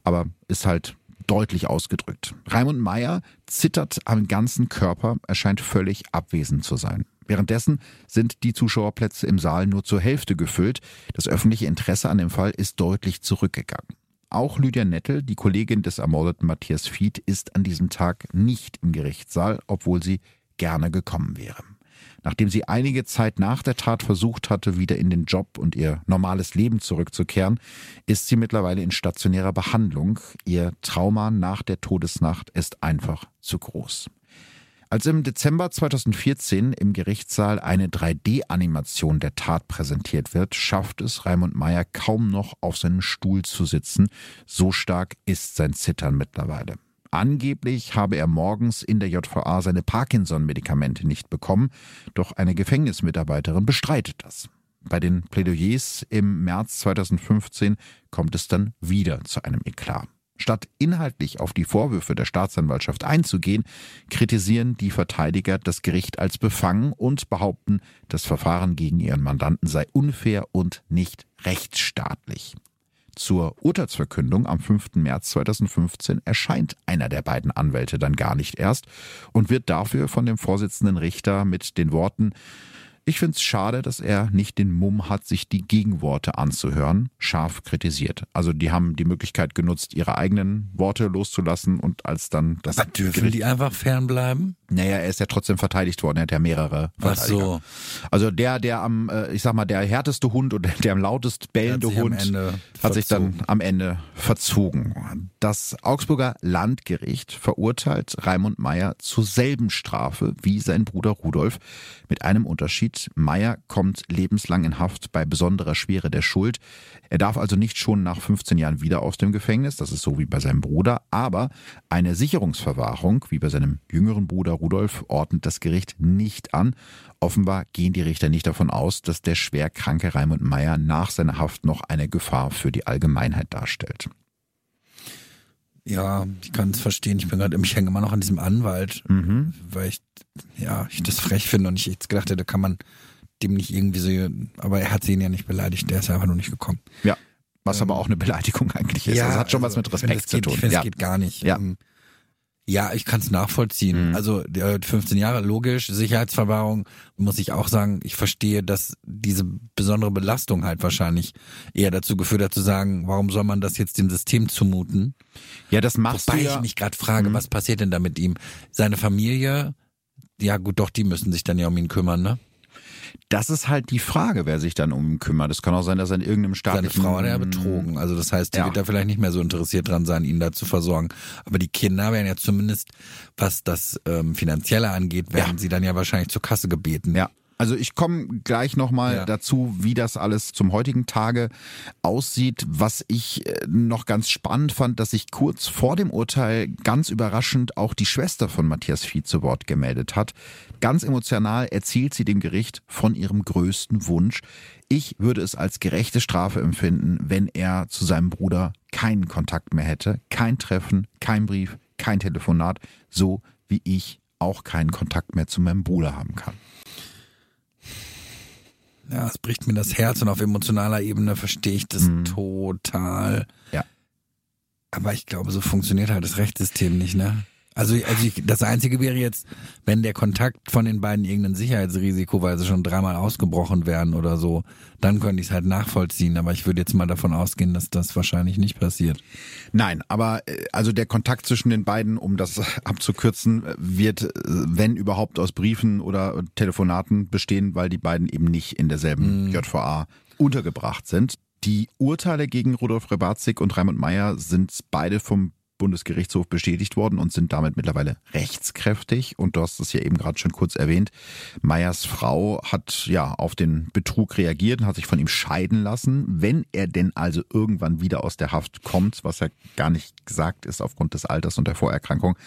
aber ist halt deutlich ausgedrückt. Raimund Meyer zittert am ganzen Körper, er scheint völlig abwesend zu sein. Währenddessen sind die Zuschauerplätze im Saal nur zur Hälfte gefüllt. Das öffentliche Interesse an dem Fall ist deutlich zurückgegangen. Auch Lydia Nettel, die Kollegin des ermordeten Matthias Fied, ist an diesem Tag nicht im Gerichtssaal, obwohl sie gerne gekommen wäre. Nachdem sie einige Zeit nach der Tat versucht hatte, wieder in den Job und ihr normales Leben zurückzukehren, ist sie mittlerweile in stationärer Behandlung. Ihr Trauma nach der Todesnacht ist einfach zu groß. Als im Dezember 2014 im Gerichtssaal eine 3D-Animation der Tat präsentiert wird, schafft es Raimund Meyer kaum noch auf seinem Stuhl zu sitzen. So stark ist sein Zittern mittlerweile. Angeblich habe er morgens in der JVA seine Parkinson-Medikamente nicht bekommen, doch eine Gefängnismitarbeiterin bestreitet das. Bei den Plädoyers im März 2015 kommt es dann wieder zu einem Eklat. Statt inhaltlich auf die Vorwürfe der Staatsanwaltschaft einzugehen, kritisieren die Verteidiger das Gericht als befangen und behaupten, das Verfahren gegen ihren Mandanten sei unfair und nicht rechtsstaatlich. Zur Urteilsverkündung am 5. März 2015 erscheint einer der beiden Anwälte dann gar nicht erst und wird dafür von dem Vorsitzenden Richter mit den Worten ich finde es schade, dass er nicht den Mumm hat, sich die Gegenworte anzuhören, scharf kritisiert. Also die haben die Möglichkeit genutzt, ihre eigenen Worte loszulassen und als dann das Aber dürfen die einfach fernbleiben? naja, er ist ja trotzdem verteidigt worden, er hat ja mehrere Ach so. Also der, der am, äh, ich sag mal, der härteste Hund und der am lautest bellende am Hund hat sich dann am Ende verzogen. Das Augsburger Landgericht verurteilt Raimund Meyer zur selben Strafe wie sein Bruder Rudolf. Mit einem Unterschied. Meyer kommt lebenslang in Haft bei besonderer Schwere der Schuld. Er darf also nicht schon nach 15 Jahren wieder aus dem Gefängnis. Das ist so wie bei seinem Bruder. Aber eine Sicherungsverwahrung, wie bei seinem jüngeren Bruder Rudolf, ordnet das Gericht nicht an. Offenbar gehen die Richter nicht davon aus, dass der schwer kranke Raimund Meyer nach seiner Haft noch eine Gefahr für die Allgemeinheit darstellt. Ja, ich kann es verstehen. Ich bin gerade, ich hänge immer noch an diesem Anwalt, Mhm. weil ich, ja, ich das frech finde und ich jetzt gedacht hätte, kann man dem nicht irgendwie so, aber er hat sie ihn ja nicht beleidigt, der ist einfach nur nicht gekommen. Ja. Was aber auch eine Beleidigung <laughs> eigentlich ist. also hat schon was mit Ähm, Respekt es zu geht, tun. Ich finde, ja. es geht gar nicht. Ja. Ähm, Ja, ich kann es nachvollziehen. Mhm. Also äh, 15 Jahre, logisch, Sicherheitsverwahrung, muss ich auch sagen, ich verstehe, dass diese besondere Belastung halt wahrscheinlich eher dazu geführt hat zu sagen, warum soll man das jetzt dem System zumuten? ja, das machst Wobei du ja. ich mich gerade frage, Mhm. was passiert denn da mit ihm? Seine Familie, ja gut, doch, die müssen sich dann ja um ihn kümmern, ne? Das ist halt die Frage, wer sich dann um ihn kümmert. Es kann auch sein, dass er in irgendeinem Seine staatlichen... Frau hat er ja betrogen. Also das heißt, die Ja. wird da vielleicht nicht mehr so interessiert dran sein, ihn da zu versorgen. Aber die Kinder werden ja zumindest, was das ähm, Finanzielle angeht, werden sie dann ja wahrscheinlich zur Kasse gebeten. Ja. Also ich komme gleich nochmal Ja. dazu, wie das alles zum heutigen Tage aussieht. Was ich äh, noch ganz spannend fand, dass sich kurz vor dem Urteil ganz überraschend auch die Schwester von Matthias Vieh zu Wort gemeldet hat. Ganz emotional erzählt sie dem Gericht von ihrem größten Wunsch. Ich würde es als gerechte Strafe empfinden, wenn er zu seinem Bruder keinen Kontakt mehr hätte. Kein Treffen, kein Brief, kein Telefonat. So wie ich auch keinen Kontakt mehr zu meinem Bruder haben kann. Ja, es bricht mir das Herz und auf emotionaler Ebene verstehe ich das Mhm. total. Ja. Aber ich glaube, so funktioniert halt das Rechtssystem nicht, ne? Also, also ich, das Einzige wäre jetzt, wenn der Kontakt von den beiden irgendein Sicherheitsrisiko, weil sie schon dreimal ausgebrochen wären oder so, dann könnte ich es halt nachvollziehen. Aber ich würde jetzt mal davon ausgehen, dass das wahrscheinlich nicht passiert. Nein, aber äh, also der Kontakt zwischen den beiden, um das <laughs> abzukürzen, wird, äh, wenn überhaupt, aus Briefen oder Telefonaten bestehen, weil die beiden eben nicht in derselben mhm. JVA untergebracht sind. Die Urteile gegen Rudolf Rebatzig und Raimund Meyer sind beide vom Bundesgerichtshof bestätigt worden und sind damit mittlerweile rechtskräftig. Und du hast es ja eben gerade schon kurz erwähnt. Meyers Frau hat ja auf den Betrug reagiert und hat sich von ihm scheiden lassen. Wenn er denn also irgendwann wieder aus der Haft kommt, was ja gar nicht gesagt ist aufgrund des Alters und der Vorerkrankung,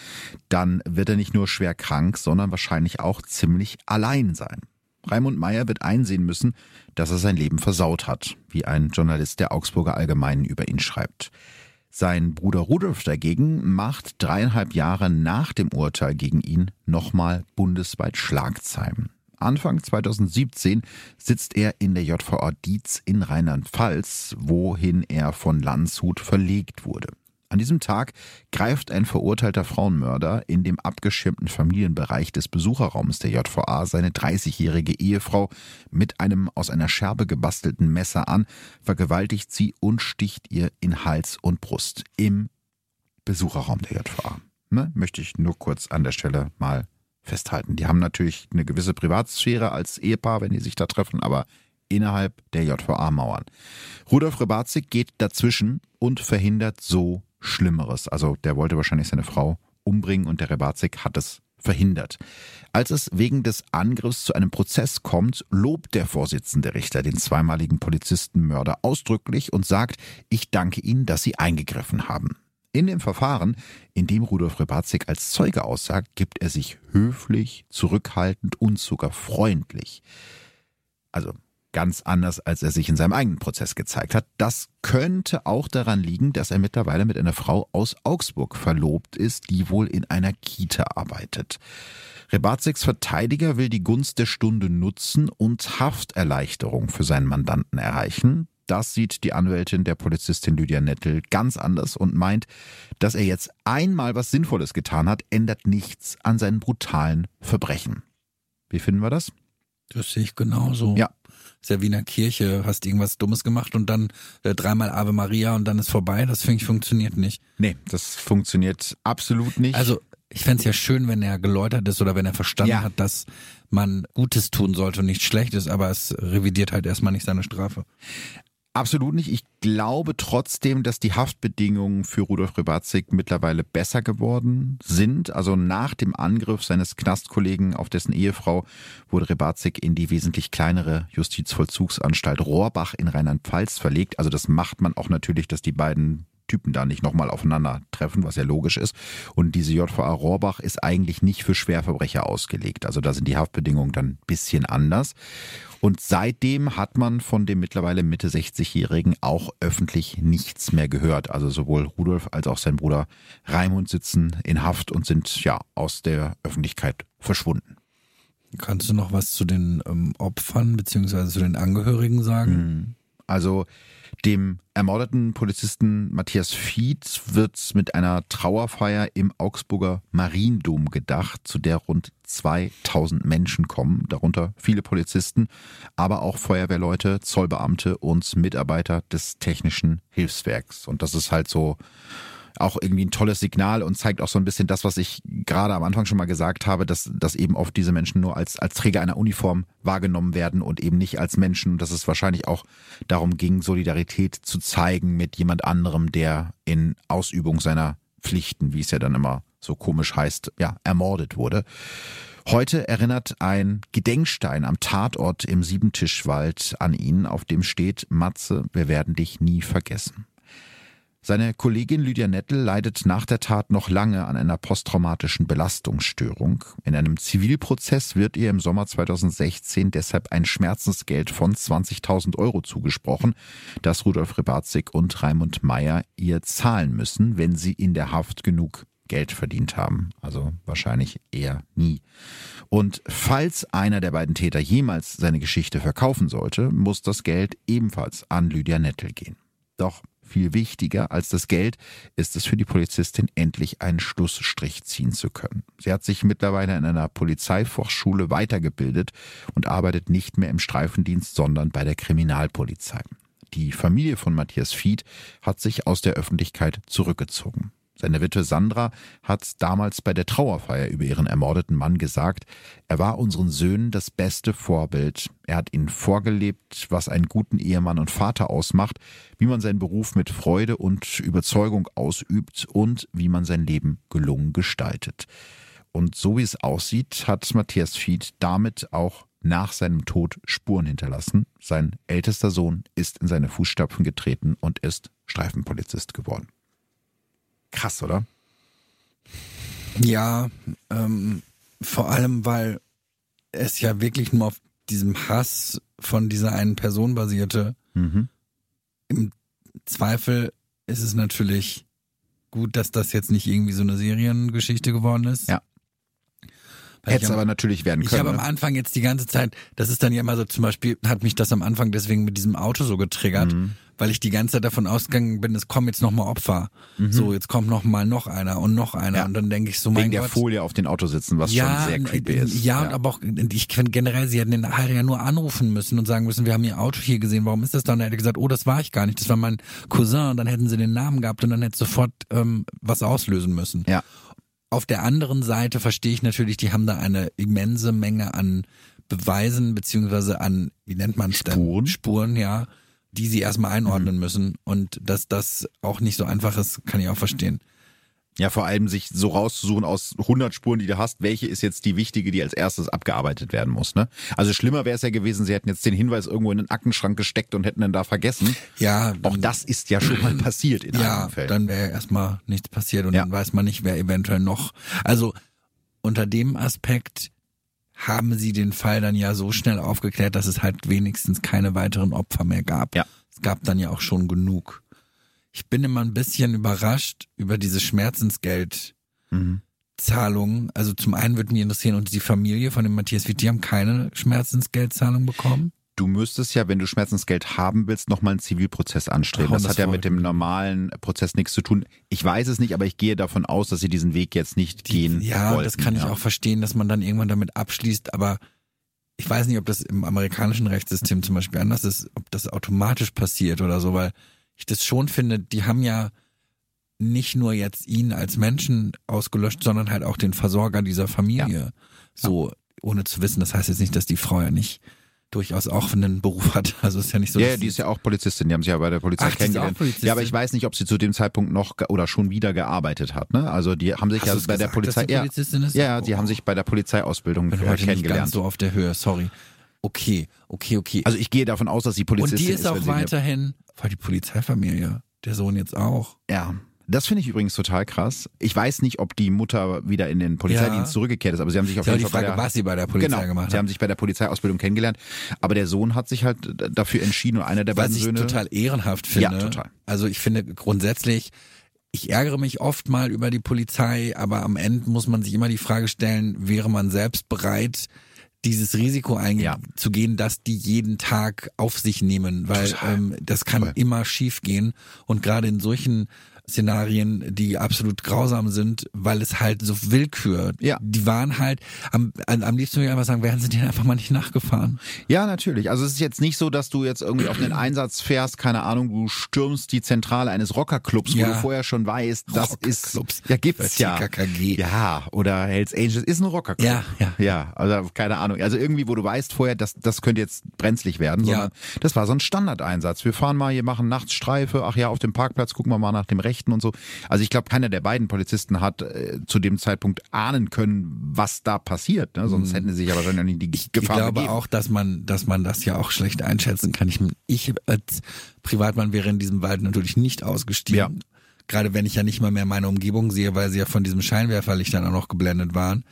dann wird er nicht nur schwer krank, sondern wahrscheinlich auch ziemlich allein sein. Raimund Meyer wird einsehen müssen, dass er sein Leben versaut hat, wie ein Journalist der Augsburger Allgemeinen über ihn schreibt. Sein Bruder Rudolf dagegen macht dreieinhalb Jahre nach dem Urteil gegen ihn nochmal bundesweit Schlagzeilen. Anfang 2017 sitzt er in der JVA Dietz in Rheinland-Pfalz, wohin er von Landshut verlegt wurde. An diesem Tag greift ein verurteilter Frauenmörder in dem abgeschirmten Familienbereich des Besucherraums der JVA seine 30-jährige Ehefrau mit einem aus einer Scherbe gebastelten Messer an, vergewaltigt sie und sticht ihr in Hals und Brust im Besucherraum der JVA. Ne? Möchte ich nur kurz an der Stelle mal festhalten. Die haben natürlich eine gewisse Privatsphäre als Ehepaar, wenn die sich da treffen, aber innerhalb der JVA-Mauern. Rudolf Rebatzig geht dazwischen und verhindert so Schlimmeres. Also der wollte wahrscheinlich seine Frau umbringen und der Rebazik hat es verhindert. Als es wegen des Angriffs zu einem Prozess kommt, lobt der Vorsitzende Richter den zweimaligen Polizistenmörder ausdrücklich und sagt, ich danke Ihnen, dass Sie eingegriffen haben. In dem Verfahren, in dem Rudolf Rebatzig als Zeuge aussagt, gibt er sich höflich, zurückhaltend und sogar freundlich. Also ganz anders, als er sich in seinem eigenen Prozess gezeigt hat. Das könnte auch daran liegen, dass er mittlerweile mit einer Frau aus Augsburg verlobt ist, die wohl in einer Kita arbeitet. Rebatzigs Verteidiger will die Gunst der Stunde nutzen und Hafterleichterung für seinen Mandanten erreichen. Das sieht die Anwältin der Polizistin Lydia Nettel ganz anders und meint, dass er jetzt einmal was Sinnvolles getan hat, ändert nichts an seinen brutalen Verbrechen. Wie finden wir das? Das sehe ich genauso. Ja, der Kirche, hast irgendwas Dummes gemacht und dann äh, dreimal Ave Maria und dann ist vorbei. Das finde ich funktioniert nicht. Nee, das funktioniert absolut nicht. Also ich fände es ja schön, wenn er geläutert ist oder wenn er verstanden ja. hat, dass man Gutes tun sollte und nicht Schlechtes, aber es revidiert halt erstmal nicht seine Strafe. Absolut nicht. Ich glaube trotzdem, dass die Haftbedingungen für Rudolf Rebatzig mittlerweile besser geworden sind. Also nach dem Angriff seines Knastkollegen auf dessen Ehefrau wurde Rebatzig in die wesentlich kleinere Justizvollzugsanstalt Rohrbach in Rheinland-Pfalz verlegt. Also das macht man auch natürlich, dass die beiden Typen da nicht nochmal aufeinandertreffen, was ja logisch ist. Und diese JVA Rohrbach ist eigentlich nicht für Schwerverbrecher ausgelegt. Also da sind die Haftbedingungen dann ein bisschen anders. Und seitdem hat man von dem mittlerweile Mitte 60-Jährigen auch öffentlich nichts mehr gehört. Also sowohl Rudolf als auch sein Bruder Raimund sitzen in Haft und sind ja aus der Öffentlichkeit verschwunden. Kannst du noch was zu den ähm, Opfern beziehungsweise zu den Angehörigen sagen? Hm. Also dem ermordeten Polizisten Matthias Fied wird mit einer Trauerfeier im Augsburger Mariendom gedacht, zu der rund 2000 Menschen kommen, darunter viele Polizisten, aber auch Feuerwehrleute, Zollbeamte und Mitarbeiter des Technischen Hilfswerks. Und das ist halt so auch irgendwie ein tolles Signal und zeigt auch so ein bisschen das, was ich gerade am Anfang schon mal gesagt habe, dass, dass eben oft diese Menschen nur als, als Träger einer Uniform wahrgenommen werden und eben nicht als Menschen. Dass es wahrscheinlich auch darum ging, Solidarität zu zeigen mit jemand anderem, der in Ausübung seiner Pflichten, wie es ja dann immer so komisch heißt, ja, ermordet wurde. Heute erinnert ein Gedenkstein am Tatort im Siebentischwald an ihn, auf dem steht, Matze, wir werden dich nie vergessen. Seine Kollegin Lydia Nettel leidet nach der Tat noch lange an einer posttraumatischen Belastungsstörung. In einem Zivilprozess wird ihr im Sommer 2016 deshalb ein Schmerzensgeld von 20.000 Euro zugesprochen, das Rudolf Rebatzig und Raimund Meyer ihr zahlen müssen, wenn sie in der Haft genug Geld verdient haben. Also wahrscheinlich eher nie. Und falls einer der beiden Täter jemals seine Geschichte verkaufen sollte, muss das Geld ebenfalls an Lydia Nettel gehen. Doch viel wichtiger als das Geld ist es für die Polizistin endlich einen Schlussstrich ziehen zu können. Sie hat sich mittlerweile in einer Polizeifachschule weitergebildet und arbeitet nicht mehr im Streifendienst, sondern bei der Kriminalpolizei. Die Familie von Matthias Fied hat sich aus der Öffentlichkeit zurückgezogen. Seine Witwe Sandra hat damals bei der Trauerfeier über ihren ermordeten Mann gesagt, er war unseren Söhnen das beste Vorbild. Er hat ihnen vorgelebt, was einen guten Ehemann und Vater ausmacht, wie man seinen Beruf mit Freude und Überzeugung ausübt und wie man sein Leben gelungen gestaltet. Und so wie es aussieht, hat Matthias Fied damit auch nach seinem Tod Spuren hinterlassen. Sein ältester Sohn ist in seine Fußstapfen getreten und ist Streifenpolizist geworden. Krass, oder? Ja, ähm, vor allem, weil es ja wirklich nur auf diesem Hass von dieser einen Person basierte. Mhm. Im Zweifel ist es natürlich gut, dass das jetzt nicht irgendwie so eine Seriengeschichte geworden ist. Ja. Hätte es aber natürlich werden können. Ich habe am ne? Anfang jetzt die ganze Zeit, das ist dann ja immer so, zum Beispiel hat mich das am Anfang deswegen mit diesem Auto so getriggert, Mhm. Weil ich die ganze Zeit davon ausgegangen bin, es kommen jetzt nochmal Opfer. So, jetzt kommt noch mal noch einer und noch einer. Mhm. Ja. Und dann denke ich so, Wegen mein der Gott. Folie auf den Auto sitzen, was ja, schon sehr creepy ist. Ja, und aber auch, ich finde generell, sie hätten den nachher ja nur anrufen müssen und sagen müssen, wir haben ihr Auto hier gesehen, warum ist das da? Und er hätte gesagt, oh, das war ich gar nicht, das war mein Cousin. Und dann hätten sie den Namen gehabt und dann hätte sofort ähm, was auslösen müssen. Ja. Auf der anderen Seite verstehe ich natürlich, die haben da eine immense Menge an Beweisen beziehungsweise an, wie nennt man es denn? Spuren. Spuren, ja, die sie erstmal Mhm. einordnen müssen. Und dass das auch nicht so einfach ist, kann ich auch verstehen. Ja, vor allem sich so rauszusuchen aus 100 Spuren, die du hast, welche ist jetzt die wichtige, die als erstes abgearbeitet werden muss. Ne? Also schlimmer wäre es ja gewesen, sie hätten jetzt den Hinweis irgendwo in den Aktenschrank gesteckt und hätten ihn da vergessen. Ja, Auch dann- das ist ja schon mal <clears throat> passiert in ja, einigen Fällen. dann wäre erstmal nichts passiert und Ja. dann weiß man nicht, wer eventuell noch. Also unter dem Aspekt haben sie den Fall dann ja so schnell aufgeklärt, dass es halt wenigstens keine weiteren Opfer mehr gab. Ja. Es gab dann ja auch schon genug. Ich bin immer ein bisschen überrascht über diese Schmerzensgeldzahlungen. Mhm. Also zum einen würde mich interessieren, und die Familie von dem Matthias Witt, die haben keine Schmerzensgeldzahlung bekommen. Du müsstest ja, wenn du Schmerzensgeld haben willst, nochmal einen Zivilprozess anstreben. Das das hat ja mit dem normalen Prozess nichts zu tun. Ich weiß es nicht, aber ich gehe davon aus, dass sie diesen Weg jetzt nicht gehen Ja, wollten. das kann ich ja. auch verstehen, dass man dann irgendwann damit abschließt, aber ich weiß nicht, ob das im amerikanischen Rechtssystem zum Beispiel anders ist, ob das automatisch passiert oder so, weil ich das schon finde, die haben ja nicht nur jetzt ihn als Menschen ausgelöscht, sondern halt auch den Versorger dieser Familie. So, ohne zu wissen, das heißt jetzt nicht, dass die Frau ja nicht durchaus auch einen Beruf hat. <laughs> Also ist ja nicht so. Ja, die ist ja auch Polizistin, die haben sie ja bei der Polizei Ach, die ist auch kennengelernt. Ja, aber ich weiß nicht, ob sie zu dem Zeitpunkt noch oder schon wieder gearbeitet hat. Ne? Also die haben sich Hast ja bei der gesagt, Polizei, dass die ja, ist? ja, die Oh. haben sich bei der Polizeiausbildung bin heute nicht ganz kennengelernt. so auf der Höhe, sorry. Okay, okay, okay. Also ich gehe davon aus, dass sie Und Polizistin die ist auch wenn sie eine- weiterhin, war die Polizeifamilie, der Sohn jetzt auch. Ja. Das finde ich übrigens total krass. Ich weiß nicht, ob die Mutter wieder in den Polizeidienst Ja. zurückgekehrt ist, aber sie haben sich auf Ja, jeden die Fall bei Frage, der, was sie bei der Polizei genau, gemacht sie hat. haben sich bei der Polizeiausbildung kennengelernt. Aber der Sohn hat sich halt dafür entschieden und einer der Was beiden ich Söhne. total ehrenhaft finde. Ja, total. Also ich finde grundsätzlich, ich ärgere mich oft mal über die Polizei, aber am Ende muss man sich immer die Frage stellen, wäre man selbst bereit, dieses Risiko einzugehen, dass die jeden Tag auf sich nehmen, weil Total. ähm, das kann Voll. immer schief gehen und gerade in solchen Szenarien, die absolut grausam sind, weil es halt so Willkür. Ja. Die waren halt, am, am liebsten würde ich einfach sagen, wären sie denen einfach mal nicht nachgefahren. Ja, natürlich. Also es ist jetzt nicht so, dass du jetzt irgendwie auf einen <clears throat> Einsatz fährst, keine Ahnung, du stürmst die Zentrale eines Rockerclubs, wo Ja. du vorher schon weißt, das ist ja gibt's ja. TKKG. Ja, oder Hells Angels ist ein Rockerclub. Ja, ja. Ja, also keine Ahnung. Also irgendwie, wo du weißt vorher, das, das könnte jetzt brenzlig werden, Ja. sondern das war so ein Standardeinsatz. Wir fahren mal hier, machen nachts Streife, ach ja, auf dem Parkplatz gucken wir mal nach dem Rechten und so. Also ich glaube, keiner der beiden Polizisten hat äh, zu dem Zeitpunkt ahnen können, was da passiert. Ne? Sonst hätten sie sich ja wahrscheinlich nicht die Mhm. Ich Gefahr glaube begeben. auch, dass man, dass man das ja auch schlecht einschätzen kann. Ich, ich als Privatmann wäre in diesem Wald natürlich nicht ausgestiegen. Ja. Gerade wenn ich ja nicht mal mehr meine Umgebung sehe, weil sie ja von diesem Scheinwerferlicht dann auch noch geblendet waren.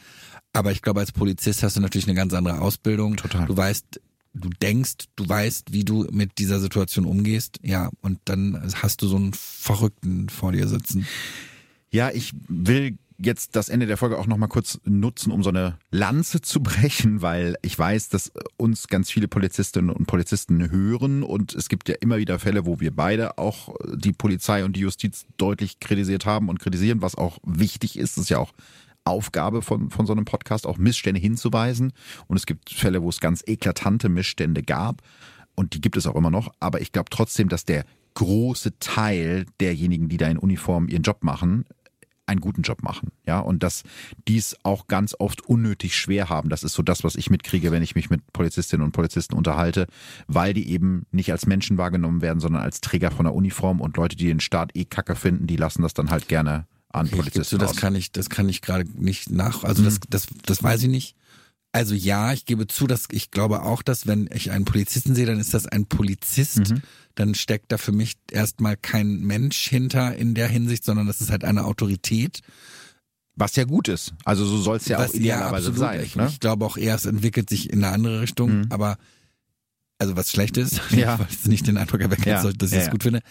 Aber ich glaube, als Polizist hast du natürlich eine ganz andere Ausbildung. Total. Du weißt, du denkst, du weißt, wie du mit dieser Situation umgehst. Ja, und dann hast du so einen Verrückten vor dir sitzen. Ja, ich will jetzt das Ende der Folge auch nochmal kurz nutzen, um so eine Lanze zu <laughs> brechen, weil ich weiß, dass uns ganz viele Polizistinnen und Polizisten hören und es gibt ja immer wieder Fälle, wo wir beide auch die Polizei und die Justiz deutlich kritisiert haben und kritisieren, was auch wichtig ist. Das ist ja auch Aufgabe von, von so einem Podcast, auch Missstände hinzuweisen. Und es gibt Fälle, wo es ganz eklatante Missstände gab. Und die gibt es auch immer noch. Aber ich glaube trotzdem, dass der große Teil derjenigen, die da in Uniform ihren Job machen, einen guten Job machen, ja, und dass dies auch ganz oft unnötig schwer haben. Das ist so das, was ich mitkriege, wenn ich mich mit Polizistinnen und Polizisten unterhalte, weil die eben nicht als Menschen wahrgenommen werden, sondern als Träger von der Uniform und Leute, die den Staat eh Kacke finden, die lassen das dann halt gerne an Polizisten. das kann ich, das kann ich gerade nicht nach, also mhm. das, das, das weiß ich nicht. Also ja, ich gebe zu, dass ich glaube auch, dass wenn ich einen Polizisten sehe, dann ist das ein Polizist. Mhm. Dann steckt da für mich erstmal kein Mensch hinter in der Hinsicht, sondern das ist halt eine Autorität. Was ja gut ist. Also so soll es ja Was, auch idealerweise ja, sein. Ich, ne? ich, glaube auch eher, es entwickelt sich in eine andere Richtung, mhm. aber also was schlecht ist, <laughs> ja. weil ich nicht den Eindruck erwecken ja. dass ich es ja, gut finde.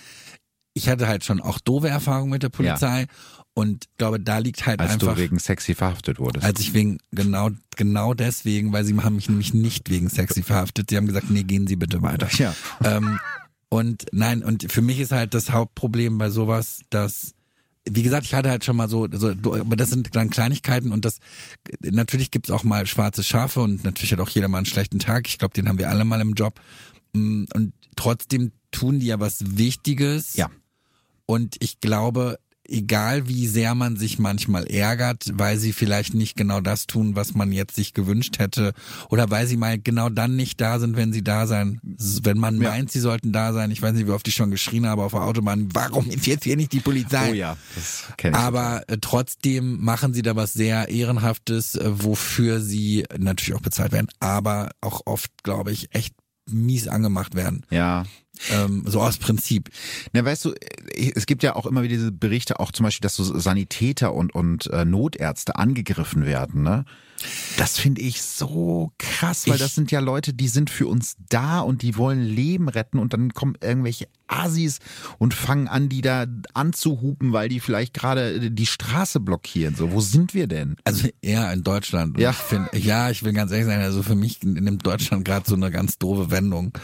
Ich hatte halt schon auch doofe Erfahrungen mit der Polizei und glaube, da liegt halt als einfach. Als du wegen sexy verhaftet wurdest. Als ich wegen, genau, genau deswegen, weil sie haben mich nämlich nicht wegen sexy verhaftet. Sie haben gesagt, nee, gehen Sie bitte weiter. Ja. Ähm, und nein, und für mich ist halt das Hauptproblem bei sowas, dass, wie gesagt, ich hatte halt schon mal so, so aber das sind dann Kleinigkeiten und das, natürlich gibt's auch mal schwarze Schafe und natürlich hat auch jeder mal einen schlechten Tag. Ich glaube, den haben wir alle mal im Job. Mm, und trotzdem tun die ja was Wichtiges. Ja. Und ich glaube, egal wie sehr man sich manchmal ärgert, weil sie vielleicht nicht genau das tun, was man jetzt sich gewünscht hätte, oder weil sie mal genau dann nicht da sind, wenn sie da sein, wenn man ja. meint, sie sollten da sein. Ich weiß nicht, wie oft ich schon geschrien habe auf der Autobahn, warum ist jetzt hier nicht die Polizei? Oh ja, das kenn ich. Aber äh, trotzdem machen sie da was sehr Ehrenhaftes, äh, wofür sie natürlich auch bezahlt werden, aber auch oft, glaube ich, echt mies angemacht werden. Ja. Ähm, so aus Prinzip. Na, weißt du, es gibt ja auch immer wieder diese Berichte, auch zum Beispiel, dass so Sanitäter und, und äh, Notärzte angegriffen werden, ne? Das finde ich so krass, weil ich, das sind ja Leute, die sind für uns da und die wollen Leben retten und dann kommen irgendwelche Asis und fangen an, die da anzuhupen, weil die vielleicht gerade die Straße blockieren. So, wo sind wir denn? Also eher in Deutschland. Ja. Ich find, ja, ich will ganz ehrlich sein, also für mich nimmt Deutschland gerade so eine ganz doofe Wendung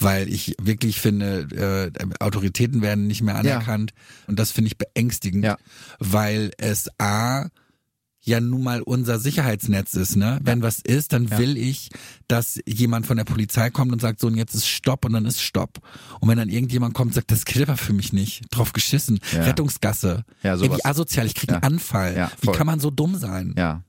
weil ich wirklich finde, äh, Autoritäten werden nicht mehr anerkannt ja. und das finde ich beängstigend, ja. weil es a ja nun mal unser Sicherheitsnetz ist, ne? Wenn was ist, dann ja. will ich, dass jemand von der Polizei kommt und sagt so und jetzt ist Stopp und dann ist Stopp. Und wenn dann irgendjemand kommt und sagt, das gilt aber für mich nicht, drauf geschissen, ja. Rettungsgasse, ja, sowas. Ey, asozial, ich krieg einen Anfall. Ja, Wie kann man so dumm sein? Ja.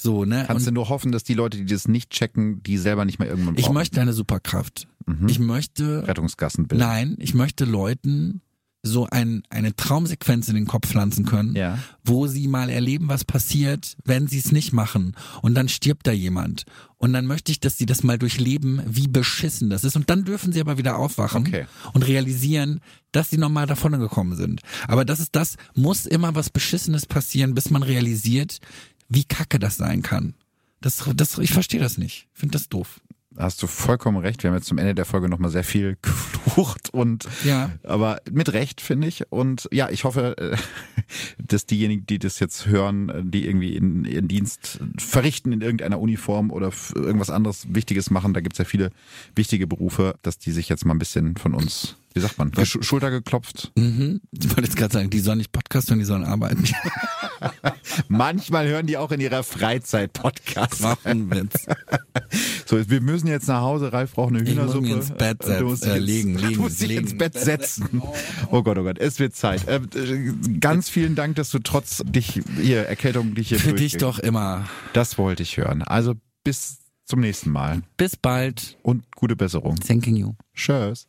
So, ne? Kannst und du nur hoffen, dass die Leute, die das nicht checken, die selber nicht mehr irgendwann brauchen. Ich möchte eine Superkraft. Mhm. Ich möchte Rettungsgassenbild. Nein, ich möchte Leuten so ein, eine Traumsequenz in den Kopf pflanzen können, ja. wo sie mal erleben, was passiert, wenn sie es nicht machen. Und dann stirbt da jemand. Und dann möchte ich, dass sie das mal durchleben, wie beschissen das ist. Und dann dürfen sie aber wieder aufwachen okay. und realisieren, dass sie nochmal davon gekommen sind. Aber das ist das, muss immer was Beschissenes passieren, bis man realisiert, wie kacke das sein kann. Das, das, ich verstehe das nicht. Ich finde das doof hast du vollkommen recht. Wir haben jetzt zum Ende der Folge nochmal sehr viel <laughs> geflucht und ja. aber mit Recht, finde ich. Und ja, ich hoffe, äh, <laughs> dass diejenigen, die das jetzt hören, die irgendwie in ihren Dienst verrichten in irgendeiner Uniform oder irgendwas anderes Wichtiges machen, da gibt es ja viele wichtige Berufe, dass die sich jetzt mal ein bisschen von uns wie sagt man, Sch Schulter geklopft. Mhm. Ich wollte jetzt gerade sagen, die sollen nicht Podcast hören, die sollen arbeiten. <laughs> Manchmal hören die auch in ihrer Freizeit Podcasts. Machen Witz. <laughs> So, wir müssen jetzt nach Hause. Ralf braucht eine Hühnersuppe. Ich muss ins Bett setzen, du äh, legen, legen, du musst dich legen. ins <laughs> Bett setzen. Oh Gott, oh Gott, es wird Zeit. Äh, ganz vielen Dank, dass du trotz dich hier Erkältung dich hier Für dich doch immer. Das wollte ich hören. Also bis zum nächsten Mal. Bis bald. Und gute Besserung. Thanking you. Tschüss.